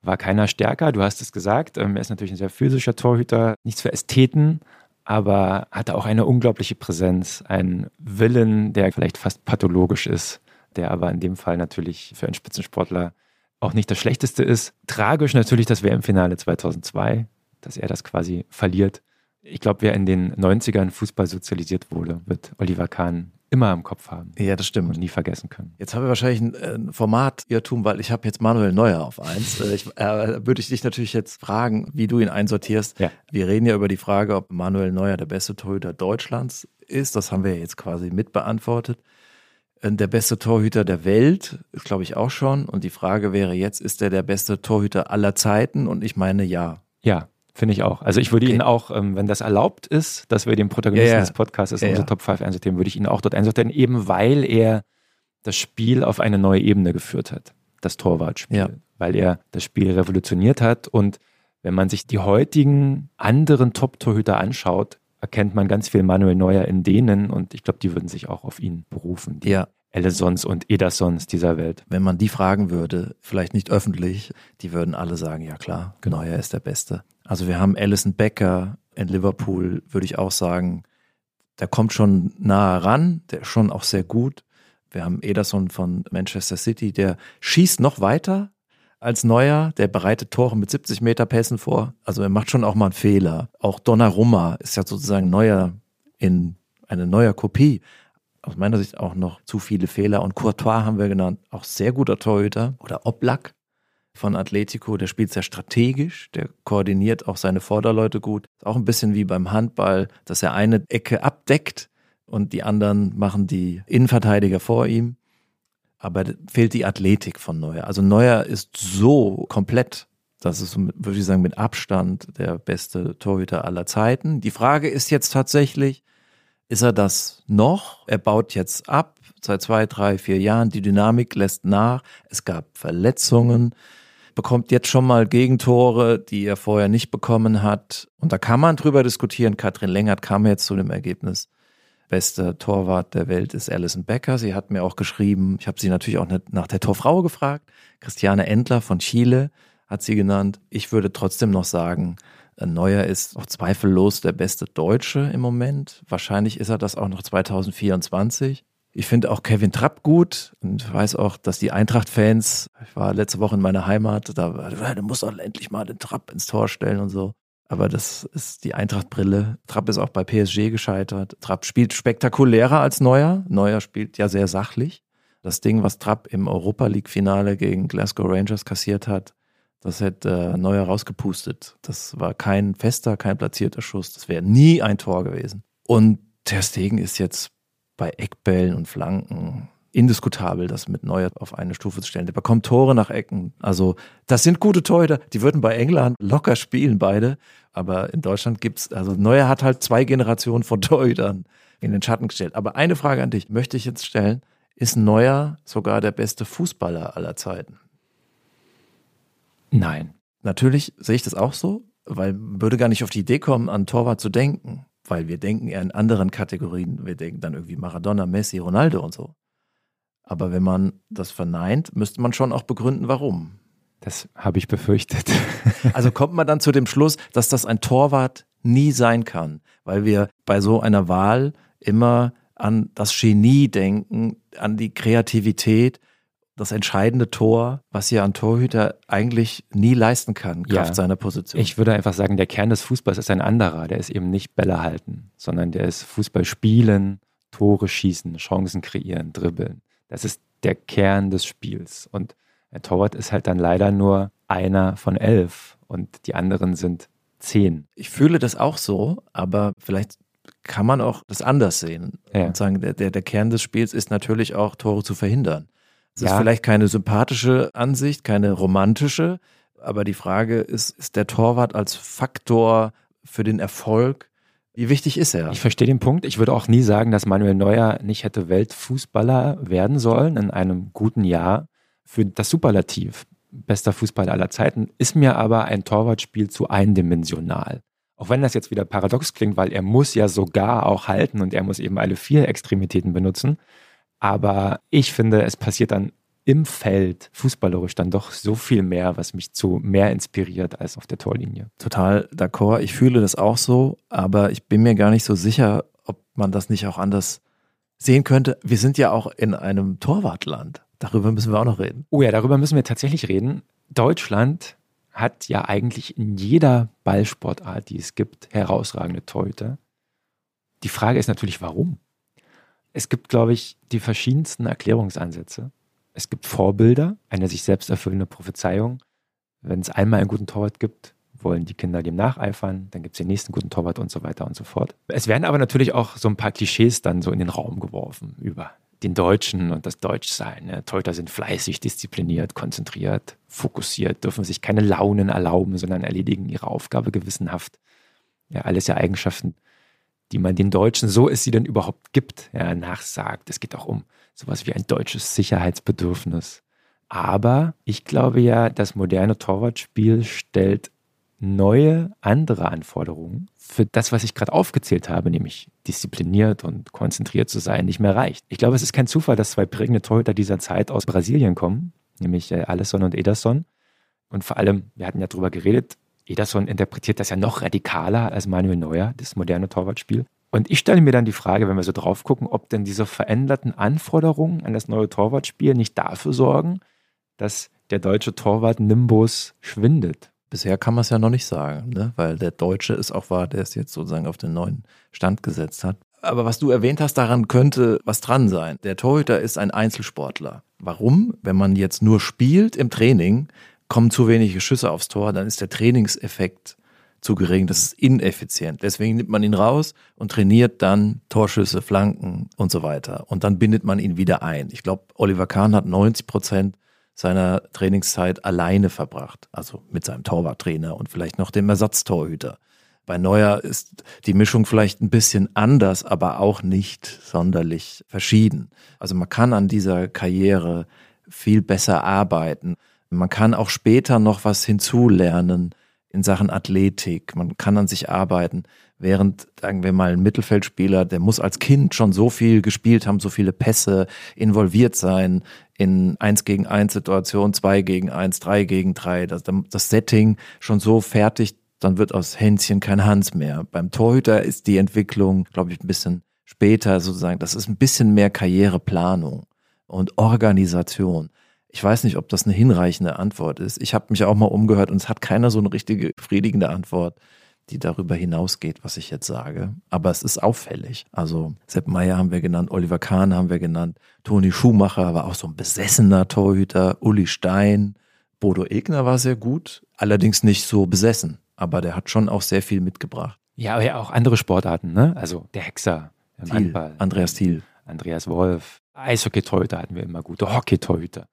war keiner stärker. Du hast es gesagt. Ähm, er ist natürlich ein sehr physischer Torhüter, nichts für Ästheten, aber hatte auch eine unglaubliche Präsenz, einen Willen, der vielleicht fast pathologisch ist, der aber in dem Fall natürlich für einen Spitzensportler auch nicht das Schlechteste ist. Tragisch natürlich das WM-Finale 2002, dass er das quasi verliert. Ich glaube, wer in den 90ern Fußball sozialisiert wurde, wird Oliver Kahn immer im Kopf haben. Ja, das stimmt. Und nie vergessen können. Jetzt haben wir wahrscheinlich ein, äh, ein Format-Irrtum, weil ich habe jetzt Manuel Neuer auf eins. Äh, ich, äh, würde ich dich natürlich jetzt fragen, wie du ihn einsortierst. Ja. Wir reden ja über die Frage, ob Manuel Neuer der beste Torhüter Deutschlands ist. Das haben wir jetzt quasi mitbeantwortet. Äh, der beste Torhüter der Welt ist, glaube ich, auch schon. Und die Frage wäre jetzt, ist er der beste Torhüter aller Zeiten? Und ich meine ja. Ja, Finde ich auch. Also ich würde okay. ihn auch, ähm, wenn das erlaubt ist, dass wir den Protagonisten ja, ja. des Podcasts in ja, unsere Top 5 einsortieren, würde ich ihn auch dort einsortieren, eben weil er das Spiel auf eine neue Ebene geführt hat. Das Torwartspiel. Weil er das Spiel revolutioniert hat. Und wenn man sich die heutigen anderen Top-Torhüter anschaut, erkennt man ganz viel Manuel Neuer in denen und ich glaube, die würden sich auch auf ihn berufen. ja. Ellesons und Edersons dieser Welt. Wenn man die fragen würde, vielleicht nicht öffentlich, die würden alle sagen, ja klar, genau, er ist der Beste. Also wir haben Alison Becker in Liverpool, würde ich auch sagen, der kommt schon nahe ran, der ist schon auch sehr gut. Wir haben Ederson von Manchester City, der schießt noch weiter als Neuer, der bereitet Tore mit 70 Meter Pässen vor. Also er macht schon auch mal einen Fehler. Auch Donnarumma ist ja sozusagen neuer in eine neue Kopie aus meiner Sicht auch noch zu viele Fehler. Und Courtois haben wir genannt, auch sehr guter Torhüter. Oder Oblak von Atletico, der spielt sehr strategisch, der koordiniert auch seine Vorderleute gut. Auch ein bisschen wie beim Handball, dass er eine Ecke abdeckt und die anderen machen die Innenverteidiger vor ihm. Aber fehlt die Athletik von Neuer. Also Neuer ist so komplett, das ist, würde ich sagen, mit Abstand der beste Torhüter aller Zeiten. Die Frage ist jetzt tatsächlich, ist er das noch? Er baut jetzt ab seit zwei, drei, vier Jahren. Die Dynamik lässt nach. Es gab Verletzungen. Bekommt jetzt schon mal Gegentore, die er vorher nicht bekommen hat. Und da kann man drüber diskutieren. Katrin Lengert kam jetzt zu dem Ergebnis. Bester Torwart der Welt ist Alison Becker. Sie hat mir auch geschrieben, ich habe sie natürlich auch nach der Torfrau gefragt. Christiane Endler von Chile hat sie genannt. Ich würde trotzdem noch sagen, Neuer ist auch zweifellos der beste Deutsche im Moment. Wahrscheinlich ist er das auch noch 2024. Ich finde auch Kevin Trapp gut und weiß auch, dass die Eintracht-Fans, ich war letzte Woche in meiner Heimat, da, du musst doch endlich mal den Trapp ins Tor stellen und so. Aber das ist die Eintracht-Brille. Trapp ist auch bei PSG gescheitert. Trapp spielt spektakulärer als Neuer. Neuer spielt ja sehr sachlich. Das Ding, was Trapp im Europa League-Finale gegen Glasgow Rangers kassiert hat, das hätte äh, Neuer rausgepustet. Das war kein fester, kein platzierter Schuss. Das wäre nie ein Tor gewesen. Und Ter Stegen ist jetzt bei Eckbällen und Flanken indiskutabel, das mit Neuer auf eine Stufe zu stellen. Der bekommt Tore nach Ecken. Also das sind gute Torhüter. Die würden bei England locker spielen, beide. Aber in Deutschland gibt's, also Neuer hat halt zwei Generationen von Torhütern in den Schatten gestellt. Aber eine Frage an dich möchte ich jetzt stellen. Ist Neuer sogar der beste Fußballer aller Zeiten? Nein. Natürlich sehe ich das auch so, weil würde gar nicht auf die Idee kommen, an Torwart zu denken, weil wir denken eher in anderen Kategorien. Wir denken dann irgendwie Maradona, Messi, Ronaldo und so. Aber wenn man das verneint, müsste man schon auch begründen, warum. Das habe ich befürchtet. also kommt man dann zu dem Schluss, dass das ein Torwart nie sein kann, weil wir bei so einer Wahl immer an das Genie denken, an die Kreativität das entscheidende Tor, was ja ein Torhüter eigentlich nie leisten kann, Kraft ja. seiner Position. Ich würde einfach sagen, der Kern des Fußballs ist ein anderer. Der ist eben nicht Bälle halten, sondern der ist Fußball spielen, Tore schießen, Chancen kreieren, dribbeln. Das ist der Kern des Spiels. Und der Torwart ist halt dann leider nur einer von elf und die anderen sind zehn. Ich fühle das auch so, aber vielleicht kann man auch das anders sehen ja. und sagen, der, der, der Kern des Spiels ist natürlich auch, Tore zu verhindern. Es ja. ist vielleicht keine sympathische Ansicht, keine romantische, aber die Frage ist, ist der Torwart als Faktor für den Erfolg, wie wichtig ist er? Ich verstehe den Punkt. Ich würde auch nie sagen, dass Manuel Neuer nicht hätte Weltfußballer werden sollen in einem guten Jahr für das Superlativ. Bester Fußballer aller Zeiten, ist mir aber ein Torwartspiel zu eindimensional. Auch wenn das jetzt wieder paradox klingt, weil er muss ja sogar auch halten und er muss eben alle vier Extremitäten benutzen. Aber ich finde, es passiert dann im Feld fußballerisch dann doch so viel mehr, was mich zu mehr inspiriert als auf der Torlinie. Total d'accord. Ich fühle das auch so, aber ich bin mir gar nicht so sicher, ob man das nicht auch anders sehen könnte. Wir sind ja auch in einem Torwartland. Darüber müssen wir auch noch reden. Oh ja, darüber müssen wir tatsächlich reden. Deutschland hat ja eigentlich in jeder Ballsportart, die es gibt, herausragende Torhüter. Die Frage ist natürlich, warum? Es gibt, glaube ich, die verschiedensten Erklärungsansätze. Es gibt Vorbilder, eine sich selbst erfüllende Prophezeiung. Wenn es einmal einen guten Torwart gibt, wollen die Kinder dem nacheifern, dann gibt es den nächsten guten Torwart und so weiter und so fort. Es werden aber natürlich auch so ein paar Klischees dann so in den Raum geworfen über den Deutschen und das Deutschsein. Ne? Torhüter sind fleißig, diszipliniert, konzentriert, fokussiert, dürfen sich keine Launen erlauben, sondern erledigen ihre Aufgabe gewissenhaft. Ja, alles ja Eigenschaften, die man den Deutschen, so es sie denn überhaupt gibt, ja, nachsagt. Es geht auch um sowas wie ein deutsches Sicherheitsbedürfnis. Aber ich glaube ja, das moderne Torwartspiel stellt neue, andere Anforderungen für das, was ich gerade aufgezählt habe, nämlich diszipliniert und konzentriert zu sein, nicht mehr reicht. Ich glaube, es ist kein Zufall, dass zwei prägende Torhüter dieser Zeit aus Brasilien kommen, nämlich äh, Alisson und Ederson. Und vor allem, wir hatten ja drüber geredet, Ederson interpretiert das ja noch radikaler als Manuel Neuer, das moderne Torwartspiel. Und ich stelle mir dann die Frage, wenn wir so drauf gucken, ob denn diese veränderten Anforderungen an das neue Torwartspiel nicht dafür sorgen, dass der deutsche Torwart Nimbus schwindet. Bisher kann man es ja noch nicht sagen, ne? weil der Deutsche ist auch wahr, der es jetzt sozusagen auf den neuen Stand gesetzt hat. Aber was du erwähnt hast, daran könnte was dran sein. Der Torhüter ist ein Einzelsportler. Warum? Wenn man jetzt nur spielt im Training, kommen zu wenige Schüsse aufs Tor, dann ist der Trainingseffekt zu gering. Das ist ineffizient. Deswegen nimmt man ihn raus und trainiert dann Torschüsse, Flanken und so weiter. Und dann bindet man ihn wieder ein. Ich glaube, Oliver Kahn hat 90 Prozent seiner Trainingszeit alleine verbracht. Also mit seinem Torwarttrainer und vielleicht noch dem Ersatztorhüter. Bei Neuer ist die Mischung vielleicht ein bisschen anders, aber auch nicht sonderlich verschieden. Also man kann an dieser Karriere viel besser arbeiten. Man kann auch später noch was hinzulernen in Sachen Athletik. Man kann an sich arbeiten. Während, sagen wir mal, ein Mittelfeldspieler, der muss als Kind schon so viel gespielt haben, so viele Pässe involviert sein in eins gegen eins Situation, zwei gegen eins, drei gegen drei, das, das Setting schon so fertig, dann wird aus Hänschen kein Hans mehr. Beim Torhüter ist die Entwicklung, glaube ich, ein bisschen später sozusagen. Das ist ein bisschen mehr Karriereplanung und Organisation. Ich weiß nicht, ob das eine hinreichende Antwort ist. Ich habe mich auch mal umgehört und es hat keiner so eine richtige befriedigende Antwort die darüber hinausgeht, was ich jetzt sage. Aber es ist auffällig. Also Sepp Meyer haben wir genannt, Oliver Kahn haben wir genannt, Toni Schumacher war auch so ein besessener Torhüter, Uli Stein, Bodo Egner war sehr gut, allerdings nicht so besessen, aber der hat schon auch sehr viel mitgebracht. Ja, aber ja auch andere Sportarten, ne? Also der Hexer im Thiel, Handball. Andreas Thiel. Andreas Wolf. Eishockey-Torhüter hatten wir immer gute, Hockey-Torhüter.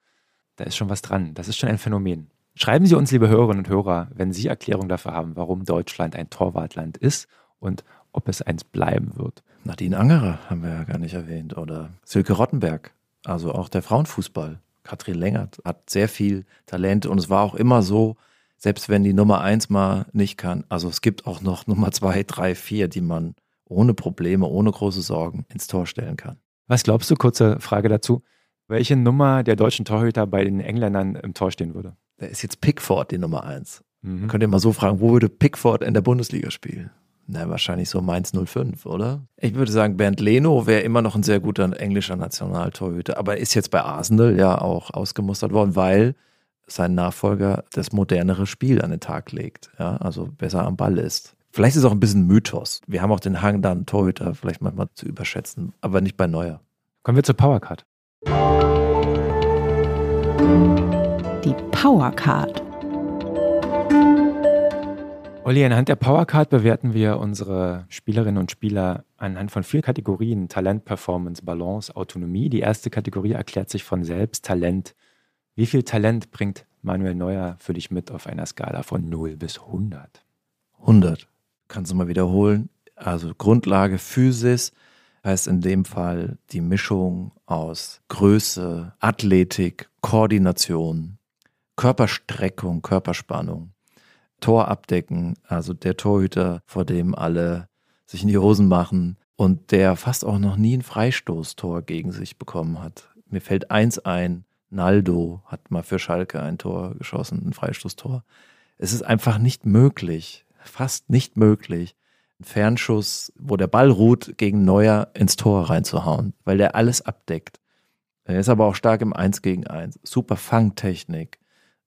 Da ist schon was dran. Das ist schon ein Phänomen. Schreiben Sie uns, liebe Hörerinnen und Hörer, wenn Sie Erklärung dafür haben, warum Deutschland ein Torwartland ist und ob es eins bleiben wird. Nadine Angerer haben wir ja gar nicht erwähnt oder Silke Rottenberg, also auch der Frauenfußball. Katrin Lengert hat sehr viel Talent und es war auch immer so, selbst wenn die Nummer eins mal nicht kann, also es gibt auch noch Nummer zwei, drei, vier, die man ohne Probleme, ohne große Sorgen ins Tor stellen kann. Was glaubst du, kurze Frage dazu, welche Nummer der deutschen Torhüter bei den Engländern im Tor stehen würde? da ist jetzt Pickford die Nummer eins. Mhm. Könnt ihr mal so fragen, wo würde Pickford in der Bundesliga spielen? Na, wahrscheinlich so Mainz 05, oder? Ich würde sagen, Bernd Leno wäre immer noch ein sehr guter englischer Nationaltorhüter, aber ist jetzt bei Arsenal ja auch ausgemustert worden, weil sein Nachfolger das modernere Spiel an den Tag legt, ja, also besser am Ball ist. Vielleicht ist es auch ein bisschen Mythos. Wir haben auch den Hang, dann Torhüter vielleicht manchmal zu überschätzen, aber nicht bei Neuer. Kommen wir zur Powercard. Die Powercard. Olli, anhand der Powercard bewerten wir unsere Spielerinnen und Spieler anhand von vier Kategorien: Talent, Performance, Balance, Autonomie. Die erste Kategorie erklärt sich von selbst: Talent. Wie viel Talent bringt Manuel Neuer für dich mit auf einer Skala von 0 bis 100? 100. Kannst du mal wiederholen? Also Grundlage Physis heißt in dem Fall die Mischung aus Größe, Athletik, Koordination, Körperstreckung, Körperspannung Tor abdecken, also der Torhüter, vor dem alle sich in die Hosen machen und der fast auch noch nie ein Freistoßtor gegen sich bekommen hat. Mir fällt eins ein, Naldo hat mal für Schalke ein Tor geschossen, ein Freistoßtor. Es ist einfach nicht möglich, fast nicht möglich, Fernschuss, wo der Ball ruht, gegen Neuer ins Tor reinzuhauen, weil der alles abdeckt. Er ist aber auch stark im 1 gegen 1. Super Fangtechnik.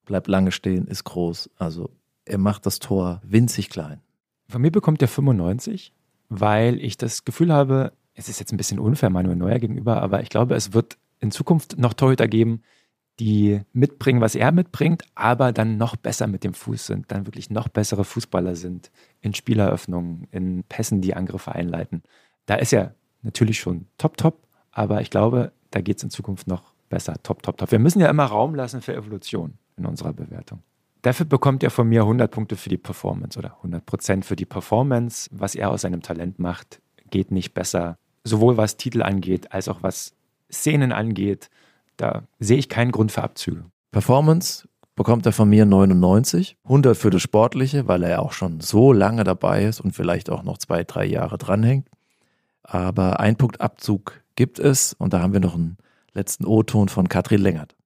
Bleibt lange stehen, ist groß. Also er macht das Tor winzig klein. Von mir bekommt er 95, weil ich das Gefühl habe, es ist jetzt ein bisschen unfair Manuel Neuer gegenüber, aber ich glaube, es wird in Zukunft noch Torhüter geben, die mitbringen, was er mitbringt, aber dann noch besser mit dem Fuß sind, dann wirklich noch bessere Fußballer sind in Spieleröffnungen, in Pässen, die Angriffe einleiten. Da ist er natürlich schon top, top, aber ich glaube, da geht es in Zukunft noch besser. Top, top, top. Wir müssen ja immer Raum lassen für Evolution in unserer Bewertung. Dafür bekommt er von mir 100 Punkte für die Performance oder 100 Prozent für die Performance. Was er aus seinem Talent macht, geht nicht besser. Sowohl was Titel angeht, als auch was Szenen angeht. Da sehe ich keinen Grund für Abzüge. Performance bekommt er von mir 99. 100 für das Sportliche, weil er ja auch schon so lange dabei ist und vielleicht auch noch zwei, drei Jahre dranhängt. Aber ein Punkt Abzug gibt es und da haben wir noch einen letzten O-Ton von Katrin Lengert.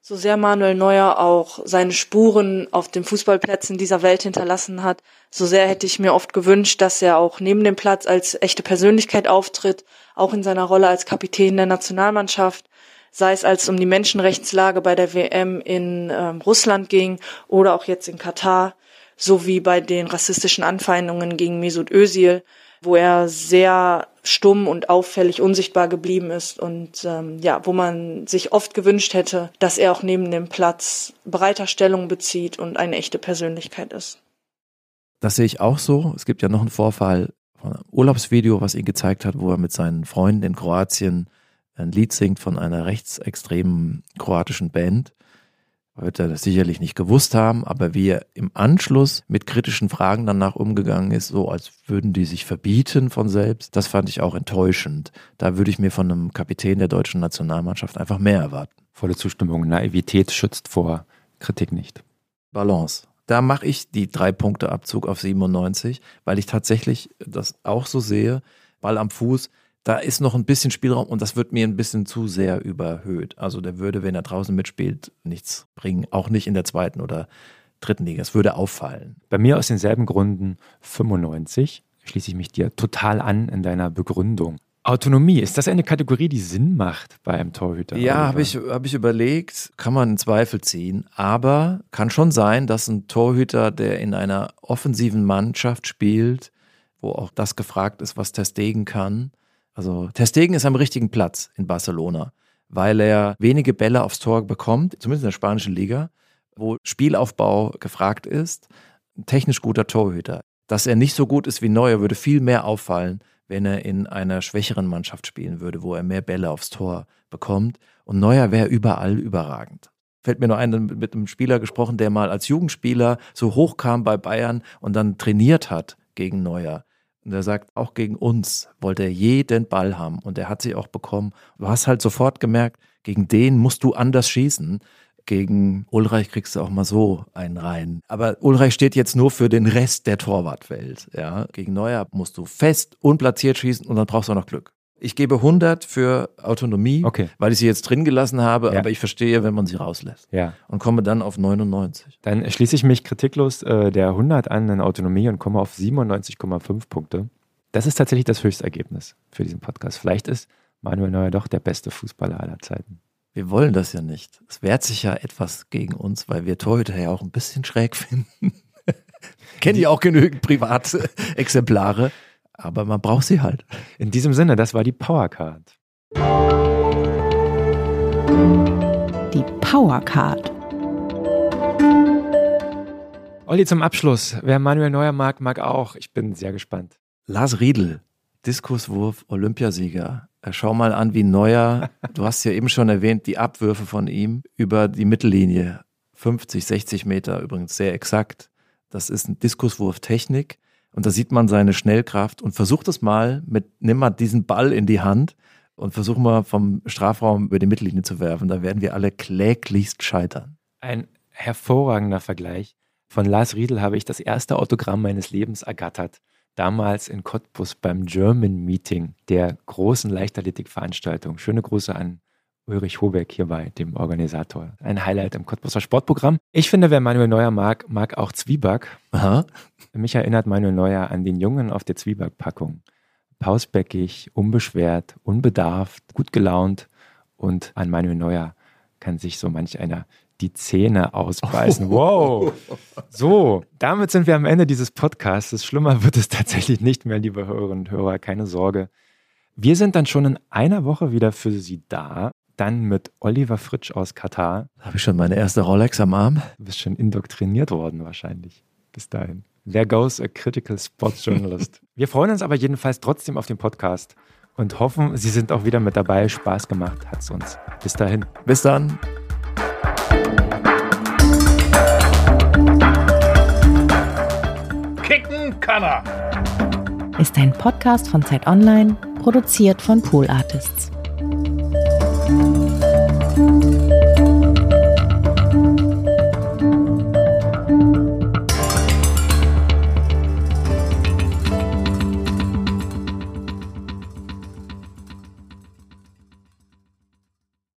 So sehr Manuel Neuer auch seine Spuren auf den Fußballplätzen dieser Welt hinterlassen hat, so sehr hätte ich mir oft gewünscht, dass er auch neben dem Platz als echte Persönlichkeit auftritt, auch in seiner Rolle als Kapitän der Nationalmannschaft, sei es als um die Menschenrechtslage bei der WM in ähm, Russland ging oder auch jetzt in Katar, sowie bei den rassistischen Anfeindungen gegen Mesut Özil, wo er sehr stumm und auffällig unsichtbar geblieben ist und ähm, ja, wo man sich oft gewünscht hätte, dass er auch neben dem Platz breiter Stellung bezieht und eine echte Persönlichkeit ist. Das sehe ich auch so. Es gibt ja noch einen Vorfall von einem Urlaubsvideo, was ihn gezeigt hat, wo er mit seinen Freunden in Kroatien ein Lied singt von einer rechtsextremen kroatischen Band wird er das sicherlich nicht gewusst haben, aber wie er im Anschluss mit kritischen Fragen danach umgegangen ist, so als würden die sich verbieten von selbst, das fand ich auch enttäuschend. Da würde ich mir von einem Kapitän der deutschen Nationalmannschaft einfach mehr erwarten. Volle Zustimmung. Naivität schützt vor Kritik nicht. Balance. Da mache ich die drei Punkte Abzug auf 97, weil ich tatsächlich das auch so sehe. Ball am Fuß, da ist noch ein bisschen Spielraum und das wird mir ein bisschen zu sehr überhöht. Also der würde, wenn er draußen mitspielt, nichts bringen. Auch nicht in der zweiten oder dritten Liga. Es würde auffallen. Bei mir aus denselben Gründen 95. Schließe ich mich dir total an in deiner Begründung. Autonomie, ist das eine Kategorie, die Sinn macht bei einem Torhüter? Ja, habe ich, hab ich überlegt, kann man in Zweifel ziehen, aber kann schon sein, dass ein Torhüter, der in einer offensiven Mannschaft spielt, wo auch das gefragt ist, was Testegen kann, also Testegen ist am richtigen Platz in Barcelona, weil er wenige Bälle aufs Tor bekommt, zumindest in der spanischen Liga, wo Spielaufbau gefragt ist. Ein technisch guter Torhüter. Dass er nicht so gut ist wie Neuer, würde viel mehr auffallen, wenn er in einer schwächeren Mannschaft spielen würde, wo er mehr Bälle aufs Tor bekommt. Und Neuer wäre überall überragend. Fällt mir nur ein, mit einem Spieler gesprochen, der mal als Jugendspieler so hoch kam bei Bayern und dann trainiert hat gegen Neuer. Und er sagt, auch gegen uns wollte er jeden Ball haben und er hat sie auch bekommen. Du hast halt sofort gemerkt, gegen den musst du anders schießen. Gegen Ulreich kriegst du auch mal so einen rein. Aber Ulreich steht jetzt nur für den Rest der Torwartwelt. Ja. Gegen Neuer musst du fest und platziert schießen und dann brauchst du auch noch Glück. Ich gebe 100 für Autonomie, Okay. weil ich sie jetzt drin gelassen habe, Ja. aber ich verstehe, wenn man sie rauslässt. Ja. Und komme dann auf 99. Dann schließe ich mich kritiklos äh, der 100 an in Autonomie und komme auf 97,5 Punkte. Das ist tatsächlich das Höchstergebnis für diesen Podcast. Vielleicht ist Manuel Neuer doch der beste Fußballer aller Zeiten. Wir wollen das ja nicht. Es wehrt sich ja etwas gegen uns, weil wir Torhüter ja auch ein bisschen schräg finden. Kennen die auch genügend private Exemplare, aber man braucht sie halt. In diesem Sinne, das war die Powercard. Die Powercard. Olli, zum Abschluss. Wer Manuel Neuer mag, mag auch. Ich bin sehr gespannt. Lars Riedel, Diskuswurf, Olympiasieger. Äh, Schau mal an, wie Neuer, du hast ja eben schon erwähnt, die Abwürfe von ihm über die Mittellinie. 50, 60 Meter übrigens sehr exakt. Das ist ein Diskuswurftechnik. Und da sieht man seine Schnellkraft und versucht es mal mit, nimm mal diesen Ball in die Hand und versuch mal vom Strafraum über die Mittellinie zu werfen. Da werden wir alle kläglichst scheitern. Ein hervorragender Vergleich. Von Lars Riedel habe ich das erste Autogramm meines Lebens ergattert. Damals in Cottbus beim German Meeting der großen Leichtathletikveranstaltung. Schöne Grüße an Ulrich Hobeck hierbei, dem Organisator. Ein Highlight im Cottbuser Sportprogramm. Ich finde, wer Manuel Neuer mag, mag auch Zwieback. Aha. Mich erinnert Manuel Neuer an den Jungen auf der Zwiebackpackung. Pausbäckig, unbeschwert, unbedarft, gut gelaunt und an Manuel Neuer kann sich so manch einer die Zähne ausbeißen. Wow! So, damit sind wir am Ende dieses Podcasts. Schlimmer wird es tatsächlich nicht mehr, liebe Hörerinnen und Hörer, keine Sorge. Wir sind dann schon in einer Woche wieder für Sie da. Dann mit Oliver Fritsch aus Katar. Habe ich schon meine erste Rolex am Arm? Du bist schon indoktriniert worden wahrscheinlich. Bis dahin. There goes a critical sports journalist. Wir freuen uns aber jedenfalls trotzdem auf den Podcast und hoffen, Sie sind auch wieder mit dabei. Spaß gemacht hat's uns. Bis dahin. Bis dann. Kicken kann er. Ist ein Podcast von Zeit Online, produziert von Pool Artists.